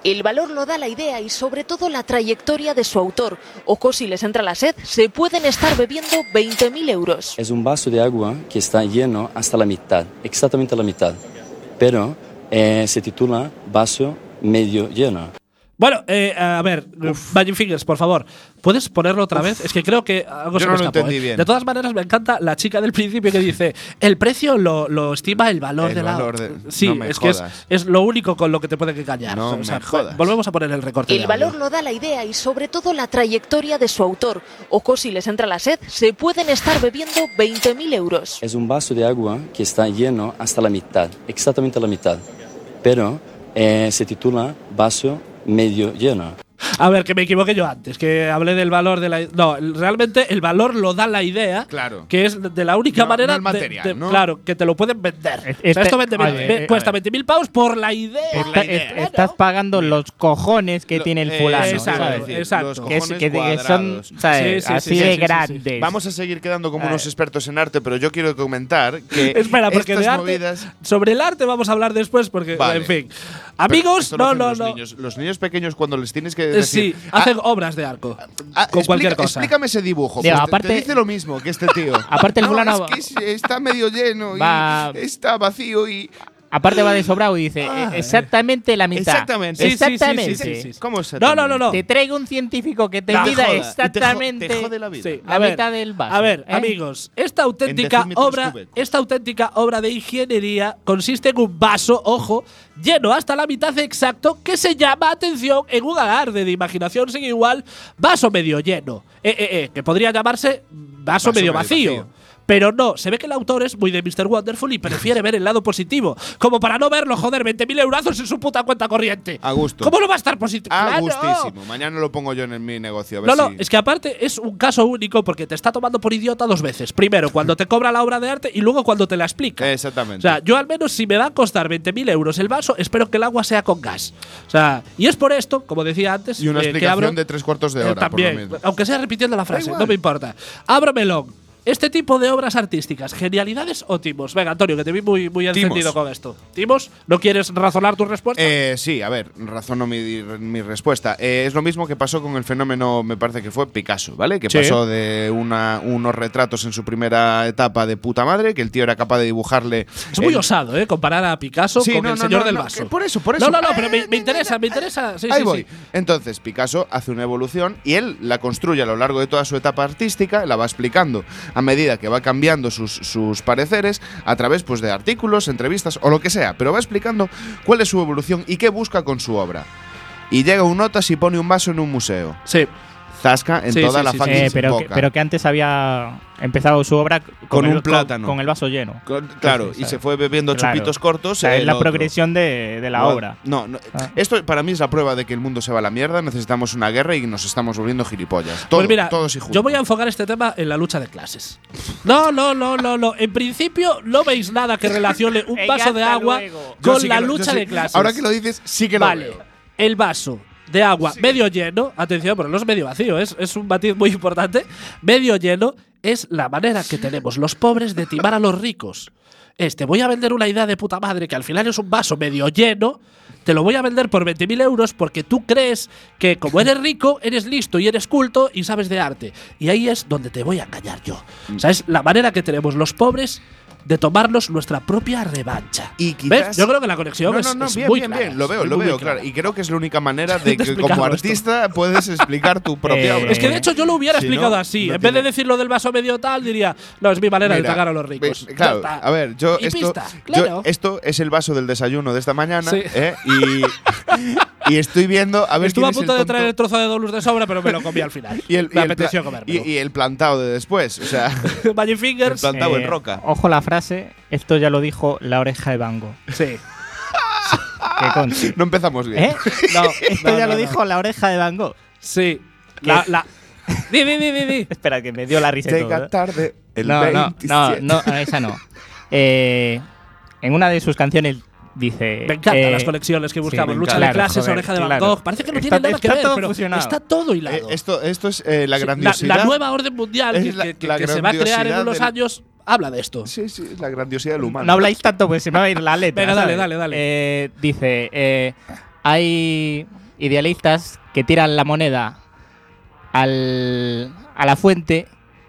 El valor lo da la idea y sobre todo la trayectoria de su autor. Ojo, si les entra la sed, se pueden estar bebiendo 20.000 euros. Es un vaso de agua que está lleno hasta la mitad, exactamente la mitad. Pero eh, se titula vaso medio lleno. Bueno, eh, a ver, Magic Fingers, por favor, ¿puedes ponerlo otra vez? Es que creo que algo Yo se no me lo escapó, entendí ¿eh? bien. De todas maneras, me encanta la chica del principio que dice: el precio lo, lo estima el valor El de la. valor de- sí, no me es que es, jodas. es lo único con lo que te pueden engañar. No O sea, me jodas. Volvemos a poner el recorte. El valor lo da la idea y sobre todo la trayectoria de su autor. Ojo, si les entra la sed, se pueden estar bebiendo 20.000 euros. Es un vaso de agua que está lleno hasta la mitad, exactamente la mitad. Pero eh, se titula vaso medio lleno. A ver, que me equivoqué yo antes, que hablé del valor de la. No, realmente el valor lo da la idea. Claro. Que es de la única No, manera. no el de- material, de- ¿no? Claro, que te lo pueden vender. Es- o sea, este- esto vende, a ve- ver, cuesta a ver. 20.000 pavos por la idea. Está- est- estás pagando los cojones que Lo- tiene el eh, fulano. eso exacto, exacto. los Que, es- cojones que- que son cuadrados. ¿sabes? Sí, sí, así sí, sí, de sí, sí. grandes. Vamos a seguir quedando como Eh. unos expertos en arte, pero yo quiero comentar que Espera, porque estas de arte, movidas sobre el arte vamos a hablar después, porque, Vale. en fin. Amigos, no, no, los no. Niños, los niños pequeños cuando les tienes que Eh, decir, sí, "Ah, hacen obras de arco. ah, con cualquier explica- cosa. Explícame ese dibujo. Digo, Pues te- aparte- te dice lo mismo que este tío. Aparte el No, fulano- es que es- está medio lleno y está vacío y Aparte va de sobrado y dice Ah, eh, exactamente la mitad. Exactamente. Sí, sí, sí, sí, Exactamente. sí, sí, sí. ¿Cómo es No, no, no, no. Te traigo un científico que te No, mida joda. Te exactamente te jode la vida. Sí, la a ver, mitad del vaso. A ver, ¿eh? amigos, esta auténtica obra, esta auténtica obra de ingeniería consiste en un vaso, ojo, lleno hasta la mitad exacto, que se llama, atención, en un alarde de imaginación sin igual, vaso medio lleno. Eh, eh, eh, que podría llamarse vaso, Vaso medio, medio vacío. vacío. Pero no, se ve que el autor es muy de Mr. Wonderful y prefiere ver el lado positivo. Como para no verlo, joder, 20.000 eurazos en su puta cuenta corriente. A gusto. ¿Cómo no va a estar positivo? Claro. gustísimo. Mañana lo pongo yo en mi negocio. A ver No, no, si- es que aparte es un caso único porque te está tomando por idiota dos veces. Primero, cuando te cobra la obra de arte y luego cuando te la explica. Exactamente. O sea, yo al menos si me va a costar 20.000 euros el vaso, espero que el agua sea con gas. O sea, y es por esto, como decía antes, y una eh, que explicación abro, de tres cuartos de eh, hora, por lo también, menos. aunque sea repitiendo la frase, no me importa. Abro melón. Este tipo de obras artísticas, genialidades o timos. Venga, Antonio, que te vi muy, muy encendido con esto. ¿Timos? ¿No quieres razonar tu respuesta? Eh, sí, a ver, razono mi, mi respuesta. Eh, es lo mismo que pasó con el fenómeno, me parece que fue Picasso, ¿vale? Que Sí. pasó de una- unos retratos en su primera etapa de puta madre, que el tío era capaz de dibujarle. es muy el- osado, ¿eh? Comparar a Picasso Sí, con no, el no, señor no, del vaso. por eso, por eso. No, no, no, pero me, Eh, me interesa, me interesa. Sí, Ahí voy. Entonces, Picasso hace una evolución y él la construye a lo largo de toda su etapa artística, la va explicando a medida que va cambiando sus, sus pareceres a través pues, de artículos, entrevistas o lo que sea, pero va explicando cuál es su evolución y qué busca con su obra. Y llega un notas y pone un vaso en un museo. Sí. Zasca en Sí, toda sí, la sí, fucking Eh, pero, que, pero que antes había empezado su obra con, Con el, un plátano. Con, el vaso lleno. Con- claro, Sí, y se fue bebiendo Claro. chupitos cortos. O sea, es el la otro. progresión de, de la No, obra. No, no. Ah. Esto para mí es la prueba de que el mundo se va a la mierda. Necesitamos una guerra y nos estamos volviendo gilipollas. Todo, pues mira, todos y juntos. yo voy a enfocar este tema en la lucha de clases. No, no, no, no, no. En principio no veis nada que relacione un vaso de agua luego. Con la lucha sí- de clases. Ahora que lo dices, sí que lo Vale, veo. el vaso de agua medio lleno, atención, pero no es medio vacío, es, es un matiz muy importante. Medio lleno es la manera que tenemos los pobres de timar a los ricos. Este, voy a vender una idea de puta madre que al final es un vaso medio lleno, te lo voy a vender por 20.000 euros porque tú crees que como eres rico, eres listo y eres culto y sabes de arte. Y ahí es donde te voy a engañar yo. O sea, es la manera que tenemos los pobres de tomarnos nuestra propia revancha. Y ¿Ves? quizás- Yo creo que la conexión No, es, no, no, es bien, muy bien, clara, bien. Lo veo, lo veo, claro. Y creo que es la única manera de De que como esto. artista puedes explicar tu propia Eh, obra. Es que de hecho yo lo hubiera Si explicado así. en vez de decir lo del vaso medio tal, diría, no, es mi manera de Mira, cagar a los ricos. Claro, a ver, yo Y esto, pista, yo claro. esto es el vaso del desayuno de esta mañana Sí. ¿eh? y, y estoy viendo a ver Estuve a punto el de traer el trozo de dolus de sobra, pero me lo comí al final. y el, me y el apeteció comérmelo. y, y el plantado de después, o sea, Magic el Fingers. plantado en Eh, roca. Ojo la frase, esto ya lo dijo la oreja de Bango. Sí. No empezamos bien. ¿Eh? No, esto no, ya no, lo no. dijo la oreja de Bango. Sí. La, la. Di, di, di, di, di. Espera, que me dio la risa y todo, Llega ¿eh? tarde el no, no, no, 27. no, esa no. Eh, en una de sus canciones dice. Me encantan eh, las conexiones que buscamos. Lucha encanta. de clases, Claro, oreja de Van claro. Parece que no Está- tiene nada que ver, todo pero fusionado. está todo hilado. Eh, esto, esto es eh, la grandiosidad. la nueva orden mundial que, la- que- la que se va a crear en unos años habla de esto. Sí, sí, la grandiosidad del humano. No habláis tanto, pues se me va a ir la letra. Venga, dale, dale, dale. Eh, dice: eh, hay idealistas que tiran la moneda al, a la fuente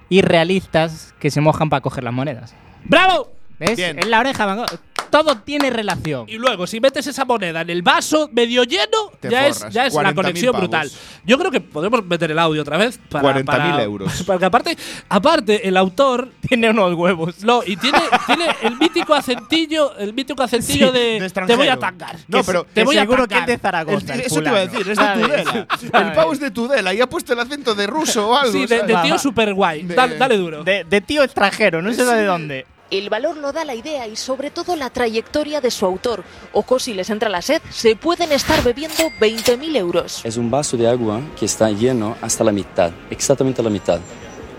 y realistas que se mojan para coger las monedas. ¡Bravo! ¿Ves? Bien. Es la oreja, Van Gogh. Todo tiene relación. Y luego, si metes esa moneda en el vaso medio lleno, Te ya es, forras. ya es la 40.000 conexión pavos. brutal. Yo creo que podemos meter el audio otra vez para. 40.000 para- euros. Porque aparte, aparte, el autor. Tiene unos huevos. No, y tiene, tiene el mítico acentillo, el mítico acentillo Sí, de, de te extranjero. voy a tangar. No, Que pero te Que voy a seguro que es de Zaragoza. El- el eso te iba a fulano, decir, es de ¿sabes? Tudela. El ¿Sabes? pavo es de Tudela y ha puesto el acento de ruso o algo. Sí, de, de tío super guay. Dale, dale duro. De, de tío extranjero, no sé de dónde. El valor lo da la idea y sobre todo la trayectoria de su autor. O si les entra la sed, se pueden estar bebiendo 20.000 euros. Es un vaso de agua que está lleno hasta la mitad, exactamente la mitad.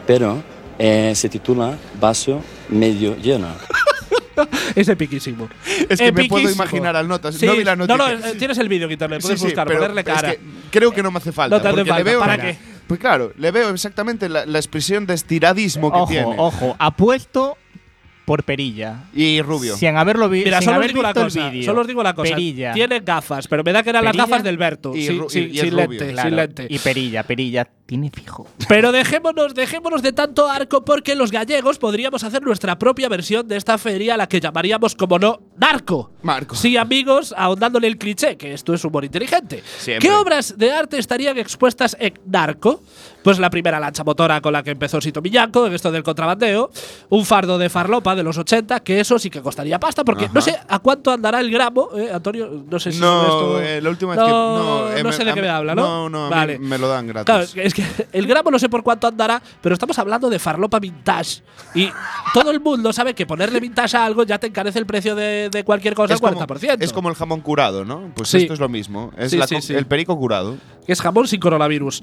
Pero eh, se titula vaso medio lleno. Es epiquísimo. Es que me puedo imaginar al notas. Sí, no vi la no, noticia. no, eh, tienes el vídeo Sí, puedes sí, buscar, pero ponerle es cara. que creo que no me hace falta. No te hace falta, veo, ¿para qué? Pues claro, le veo exactamente la, la expresión de estiradismo que Ojo, tiene. ojo, apuesto por perilla. Y rubio. Sin haberlo vi Mira, sin solo os digo visto cosa. el vídeo. Solo os digo una cosa. Perilla. Tiene gafas, pero me da que eran las gafas del Berto. y sin ru- sin- y- sin rubio. lente, Claro, sin lente. Y perilla, perilla, tiene fijo. Pero dejémonos, dejémonos de tanto arco porque los gallegos podríamos hacer nuestra propia versión de esta feria a la que llamaríamos, como no, narco. Marco. Sí, amigos, ahondándole el cliché, que esto es humor inteligente. Siempre. ¿Qué obras de arte estarían expuestas en Narco? Pues la primera lancha motora con la que empezó Sito Millaco, en esto del contrabandeo, un fardo de farlopa de los 80, que eso sí que costaría pasta, porque Ajá. no sé a cuánto andará el gramo, ¿eh, Antonio, no sé si No, esto- eh, la última vez no, que. No, eh, no sé de qué me habla, ¿no? No, no, a mí vale. me lo dan gratis. Claro, es que, el gramo no sé por cuánto andará, pero estamos hablando de farlopa vintage. Y todo el mundo sabe que ponerle vintage a algo ya te encarece el precio de, de cualquier cosa es al como, 40%. es como el jamón curado, ¿no? Pues Sí. esto es lo mismo. Es Sí, la sí, co- sí. el perico curado. es jamón sin coronavirus.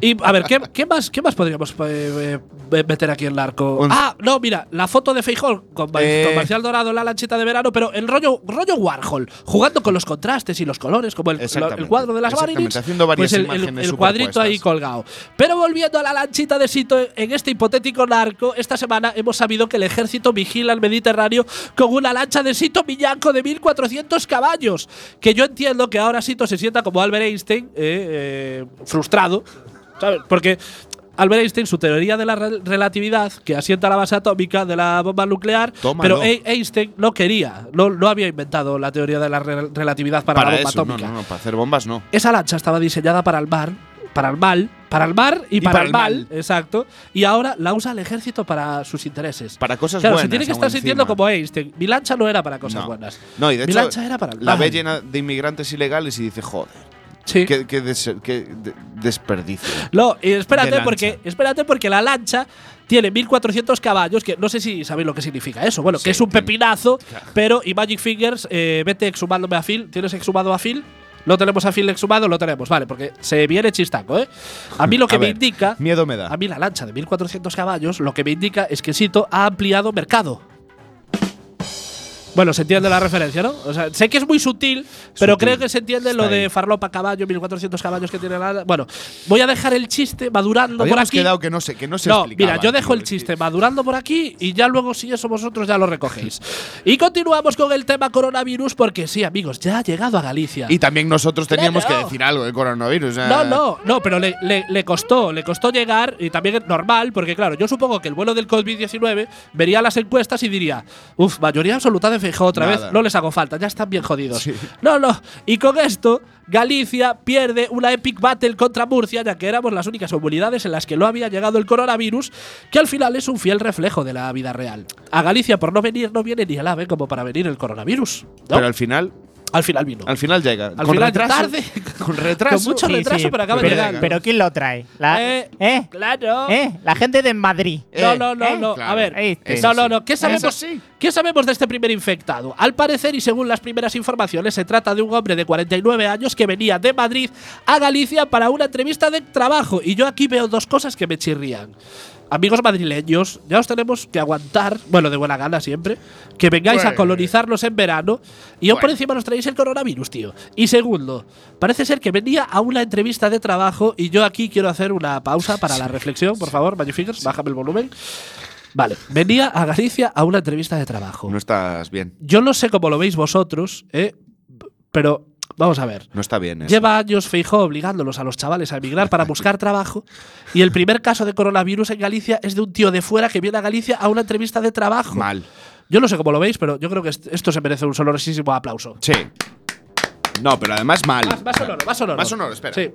Y a ver, ¿qué, qué más, qué más podríamos eh, eh, meter aquí en el arco? Un- Ah, no, mira, la foto de Feijol con, Eh. con Marcial Dorado en la lanchita de verano, pero el rollo, rollo Warhol, jugando con los contrastes y los colores, como el, cuadro de las Marilyn. haciendo varias pues el, cuadrito ahí colgado. Pero volviendo a la lanchita de Sito, en este hipotético narco, esta semana hemos sabido que el ejército vigila el Mediterráneo con una lancha de Sito Millanco de 1400 caballos. Que yo entiendo que ahora Sito se sienta como Albert Einstein, eh, frustrado, ¿sabes? Porque. Albert Einstein, su teoría de la re- relatividad, que asienta la base atómica de la bomba nuclear, Tómalo. pero Ei- Einstein no quería, no, no había inventado la teoría de la re- relatividad para, Para la bomba eso, atómica. no, no, para hacer bombas no. Esa lancha estaba diseñada para el mar, para el mal, para el mar y, para, el mal, exacto. Y ahora la usa el ejército para sus intereses. Para cosas claro, buenas. se tiene que estar sintiendo encima. como Einstein. Mi lancha no era para cosas no. buenas. No, y de Mi hecho, lancha era para el la mal. ve llena de inmigrantes ilegales y dice, joder. Sí. Qué, qué des- qué de- desperdicio. No, y De espérate lancha. porque, espérate porque la lancha tiene 1400 caballos, que no sé si sabéis lo que significa eso. Bueno, que es un tiene- pepinazo, pero y Magic Fingers, eh, vete exhumándome a Phil. ¿Tienes exhumado a Phil? ¿No tenemos a Phil exhumado? Lo tenemos, vale, porque se viene chistaco, ¿eh? A mí lo que A me ver, indica. Miedo me da. A mí la lancha de 1400 caballos, lo que me indica es que Sito ha ampliado mercado. Bueno, se entiende la referencia, ¿no? O sea, sé que es muy sutil, pero Sutil. creo que se entiende lo de farlopa caballo, 1400 caballos que tiene la. Bueno, voy a dejar el chiste madurando por aquí. quedado que no sé, que no se No, explicaba, mira, yo dejo el chiste madurando por aquí y ya luego, si eso vosotros ya lo recogéis. y continuamos con el tema coronavirus, porque sí, amigos, ya ha llegado a Galicia. Y también nosotros teníamos Claro. que decir algo del coronavirus. sea, No, no, no, pero le, le- le costó, le costó llegar y también es normal, porque claro, yo supongo que el vuelo del COVID-19 vería las encuestas y diría, uff, mayoría absoluta de Feijóo otra Nada. vez, no les hago falta, ya están bien jodidos. Sí. No, no, y con esto, Galicia pierde una epic battle contra Murcia, ya que éramos las únicas comunidades en las que no había llegado el coronavirus, que al final es un fiel reflejo de la vida real. A Galicia por no venir no viene ni el ave como para venir el coronavirus. ¿no? Pero al final, al final vino. al final llega. Al con final retraso, tarde. Con retraso. Con mucho Sí, retraso, sí, pero acaba pero- llegando. Pero ¿quién lo trae? La, Eh, ¿Eh? Claro. ¿Eh? La gente de Madrid. No, Eh, no, no, eh, no. claro. A ver, Este. no, no, no. ¿Qué sabemos. ¿Qué sabemos de este primer infectado? Al parecer, y según las primeras informaciones, se trata de un hombre de 49 años que venía de Madrid a Galicia para una entrevista de trabajo. Y yo aquí veo dos cosas que me chirrían. Amigos madrileños, ya os tenemos que aguantar, bueno, de buena gana siempre, que vengáis a Bueno. colonizarnos en verano y aún por encima nos traéis el coronavirus, tío. Y segundo, parece ser que venía a una entrevista de trabajo y yo aquí quiero hacer una pausa para la reflexión, por favor, Magic Fingers, bájame el volumen. Vale, venía a Galicia a una entrevista de trabajo. No estás bien. Yo no sé cómo lo veis vosotros, ¿eh? pero vamos a ver. No está bien. eso. Lleva años Feijó obligándolos a los chavales a emigrar para buscar trabajo y el primer caso de coronavirus en Galicia es de un tío de fuera que viene a Galicia a una entrevista de trabajo. Mal. Yo no sé cómo lo veis, pero yo creo que est- esto se merece un sonorísimo aplauso. Sí. No, pero además mal. Más, más sonoro, más sonoro. Más sonoro, espera. Sí.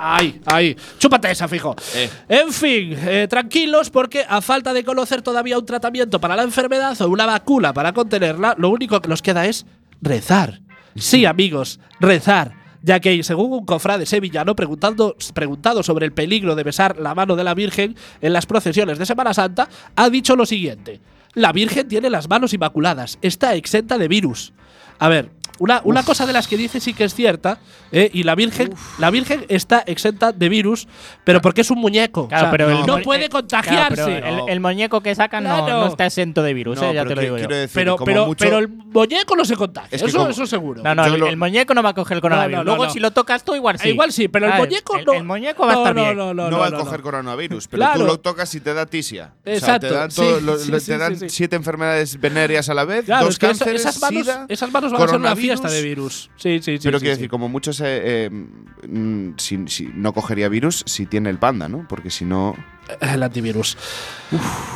Ahí, ahí. Chúpate esa, fijo. Eh. En fin, eh, tranquilos porque a falta de conocer todavía un tratamiento para la enfermedad o una vacuna para contenerla, lo único que nos queda es rezar. Sí, amigos, rezar. Ya que, según un cofrade sevillano preguntando, preguntado sobre el peligro de besar la mano de la Virgen en las procesiones de Semana Santa, ha dicho lo siguiente. La Virgen tiene las manos inmaculadas, está exenta de virus. A ver, una, una cosa de las que dice sí que es cierta, ¿eh? y la Virgen, la Virgen está exenta de virus, pero porque es un muñeco. Claro, O sea, pero no, el mo- puede contagiarse. claro, pero el, el muñeco que sacan no- Claro. no, está exento de virus, No, eh, ya pero te lo digo yo. decir, pero, pero, mucho- pero el muñeco no se contagia, Es que eso, como- eso seguro. No, no, el, el muñeco no va a coger el coronavirus. No, no, Luego, no. si lo tocas tú, igual sí. Igual sí, pero el ¿Sabes? muñeco el, no. El muñeco va a no, estar no, bien. No, no, no, va a no, coger no. coronavirus, pero Claro. tú lo tocas y te da tisia. Exacto, te dan, siete enfermedades venéreas a la vez, dos cánceres, esas, manos, sida, esas manos van a ser una fiesta de virus. Sí, sí, sí. Pero sí, quiero sí. decir, como muchos eh, eh, mm, si, si no cogería virus si tiene el panda, ¿no? Porque si no. El antivirus.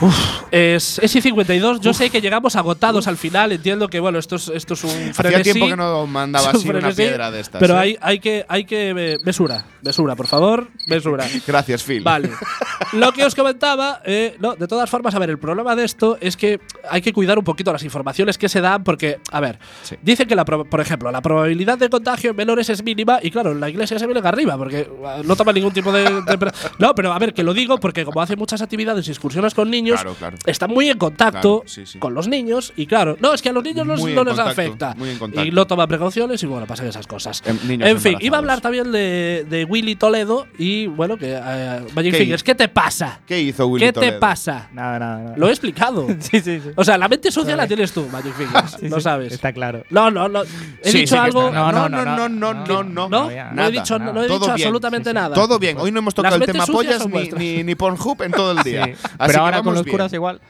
Uf. Es, es I52. Yo sé que llegamos agotados al final. Entiendo que, bueno, esto es, esto es un Hacía frenesí. tiempo que no mandaba un así una piedra de estas. Pero ¿eh? hay, hay que, hay que. eh, Mesura, mesura, por favor. Mesura. Gracias, Phil. Vale. Lo que os comentaba, eh, no, de todas formas, a ver, el problema de esto es que hay que cuidar un poquito las informaciones que se dan porque, a ver, Sí. dicen que, la, por ejemplo, la probabilidad de contagio en menores es mínima y, claro, la iglesia se viene arriba porque eh, no toma ningún tipo de, de- No, pero a ver, que lo digo porque porque como hace muchas actividades y excursiones con niños, claro, claro. está muy en contacto claro, sí, sí. con los niños y claro, no, es que a los niños muy no, no contacto, les afecta. Muy en y no toma precauciones y bueno, pasan esas cosas. Em, en, en fin, iba a hablar también de, de Willy Toledo y bueno, que eh, Magic ¿Qué Fingers, ¿qué te pasa? ¿Qué hizo Willy ¿Qué Toledo? te pasa? Nada, nada, nada. Lo he explicado. sí, sí, sí. O sea, la mente sucia la tienes tú, Magic Fingers, lo sabes. Está claro. No, no, no. He dicho algo… No, no, no, no, no, no, no. No he dicho absolutamente nada. Todo bien, hoy no hemos tocado el tema pollas ni por Pornhub en todo el día. Sí. Así Pero que ahora con los bien. curas igual.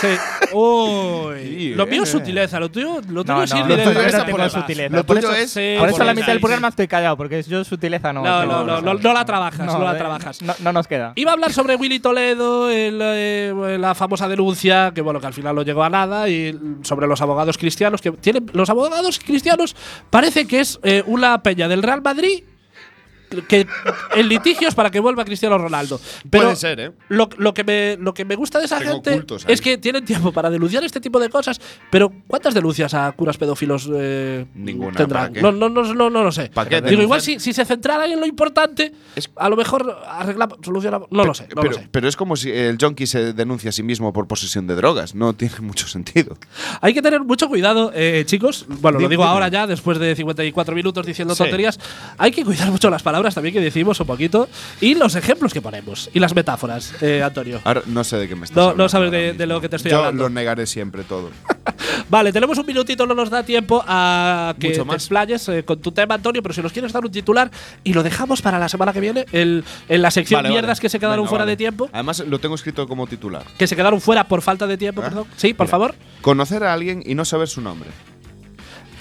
Sí. Uy. Sí, lo mío eh. es sutileza, lo tuyo, lo tuyo No, es no, ir lo tuyo es por el- sutileza. Lo Por eso- es. Sí, Por eso por la mitad del programa estoy callado, porque yo sutileza no. No, no, no, no, no la trabajas, no la eh, trabajas. No, no nos queda. Iba a hablar sobre Willy Toledo, el, eh, la famosa denuncia, que bueno, que al final no llegó a nada, y sobre los abogados cristianos, que tienen. Los abogados cristianos parece que es eh, una peña del Real Madrid que en litigios para que vuelva Cristiano Ronaldo. Pero Puede ser, ¿eh? Lo, lo que me, lo que me gusta de esa Tengo gente es que tienen tiempo para denunciar este tipo de cosas. Pero ¿cuántas denuncias a curas pedófilos eh, Ninguna, tendrán? No, no, no, no, no lo sé. ¿Para qué Digo, igual si, si se centraran en lo importante, a lo mejor arreglamos, solucionamos. No lo sé, no pero, lo sé. pero es como si el junkie se denuncia a sí mismo por posesión de drogas. No tiene mucho sentido. Hay que tener mucho cuidado, eh, chicos. Bueno, lo digo ahora ya, después de 54 minutos diciendo Sí. tonterías. Hay que cuidar mucho las palabras también que decimos un poquito y los ejemplos que ponemos y las metáforas, eh, Antonio. Ahora no sé de qué me estás No, hablando no sabes de, de lo que te estoy Yo hablando. lo negaré siempre todo. Vale, tenemos un minutito, no nos da tiempo a que Mucho te más. explayes eh, con tu tema, Antonio, pero si nos quieres dar un titular y lo dejamos para la semana que viene, el, en la sección Vale, mierdas vale. que se quedaron Venga, fuera vale. de tiempo. Además, lo tengo escrito como titular. Que se quedaron fuera por falta de tiempo, ¿Ah? perdón. Sí, por Mira. favor. Conocer a alguien y no saber su nombre.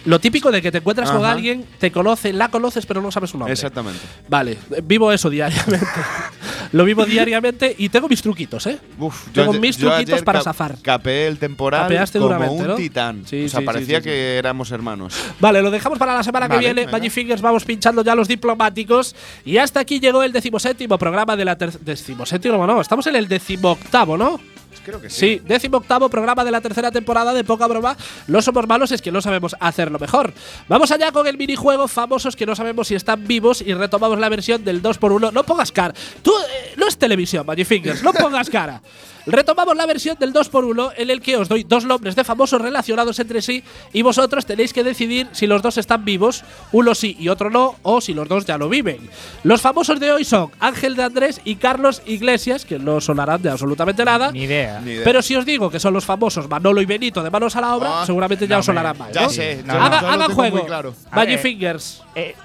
Lo típico de que te encuentras con alguien, te conoce, la conoces, pero no sabes su nombre. Exactamente. Vale, vivo eso diariamente. Lo vivo diariamente y tengo mis truquitos, ¿eh? Uf, Tengo yo- mis yo truquitos para zafar. Capeé el temporal Capeaste como un ¿no? titán. Sí, o sea, sí, parecía sí, que éramos hermanos. Vale, lo dejamos para la semana que viene. Magic Fingers, vamos pinchando ya los diplomáticos. Y hasta aquí llegó el decimoséptimo programa de la tercera. Decimoséptimo, no, estamos en el decimoctavo, ¿no? Creo que Sí, décimo octavo programa de la tercera temporada de Poca Broma. No somos malos, es que no sabemos hacerlo mejor. Vamos allá con el minijuego famosos que no sabemos si están vivos y retomamos la versión del 2x1. No pongas cara. Tú, eh, no es televisión, Magic Fingers, no pongas cara. Retomamos la versión del 2x1 en el que os doy dos nombres de famosos relacionados entre sí y vosotros tenéis que decidir si los dos están vivos, uno sí y otro no, o si los dos ya lo viven. Los famosos de hoy son Ángel de Andrés y Carlos Iglesias, que no sonarán de absolutamente nada. Ni idea. Ni idea. Pero si os digo que son los famosos Manolo y Benito de Manos a la Obra, Ah, seguramente ya no, os sonarán me- más. ya ¿no? sé, No, yo- no. Haga, yo lo haga tengo juego. muy claro. A Magic ver. Fingers. Eh,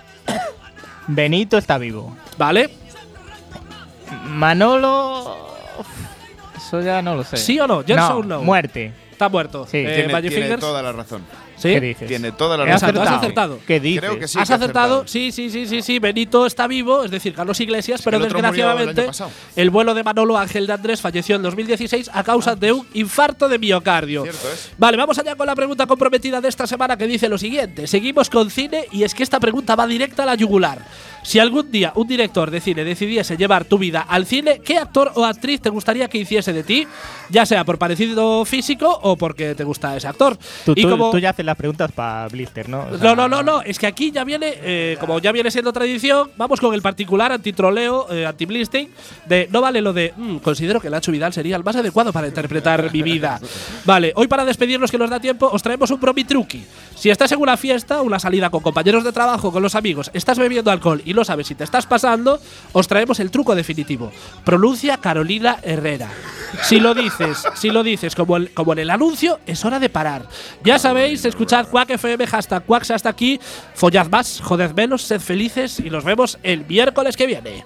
Benito está vivo. ¿Vale? Manolo. Eso ya no lo sé. ¿Sí o no? Yes no, or no. Muerte. Está muerto. Sí. Eh, Tiene, Magic tiene Fingers. toda la razón. ¿Sí? ¿Qué dices? Tiene toda la He razón. Exacto, has acertado. ¿Qué dices? Creo que sí. ¿Has que acertado? Sí, sí, sí, sí, sí. Benito está vivo, es decir, Carlos Iglesias, pero el desgraciadamente el vuelo de Manolo Ángel de Andrés falleció en 2016 a causa de un infarto de miocardio. Cierto es. Vale, vamos allá con la pregunta comprometida de esta semana que dice lo siguiente. Seguimos con cine y es que esta pregunta va directa a la yugular. Si algún día un director de cine decidiese llevar tu vida al cine, ¿qué actor o actriz te gustaría que hiciese de ti? Ya sea por parecido físico o porque te gusta ese actor. Tú, y tú- como tú ya haces las preguntas para Blister, ¿no? O sea, no, no, no, no. Es que aquí ya viene, eh, como ya viene siendo tradición, vamos con el particular antitroleo, eh, anti-blisting, de no vale lo de "Mm, considero que Nacho Vidal sería el más adecuado para interpretar mi vida. Vale, hoy para despedirnos que nos da tiempo, os traemos un promitruqui. Si estás en una fiesta, una salida con compañeros de trabajo, con los amigos, estás bebiendo alcohol y no sabes si te estás pasando, os traemos el truco definitivo. Pronuncia Carolina Herrera. Si lo dices, si lo dices como, el- como en el anuncio, es hora de parar. Ya sabéis, Escuchad Quack FM, hashtag Quacks hasta aquí. Follad más, joded menos, sed felices y nos vemos el miércoles que viene.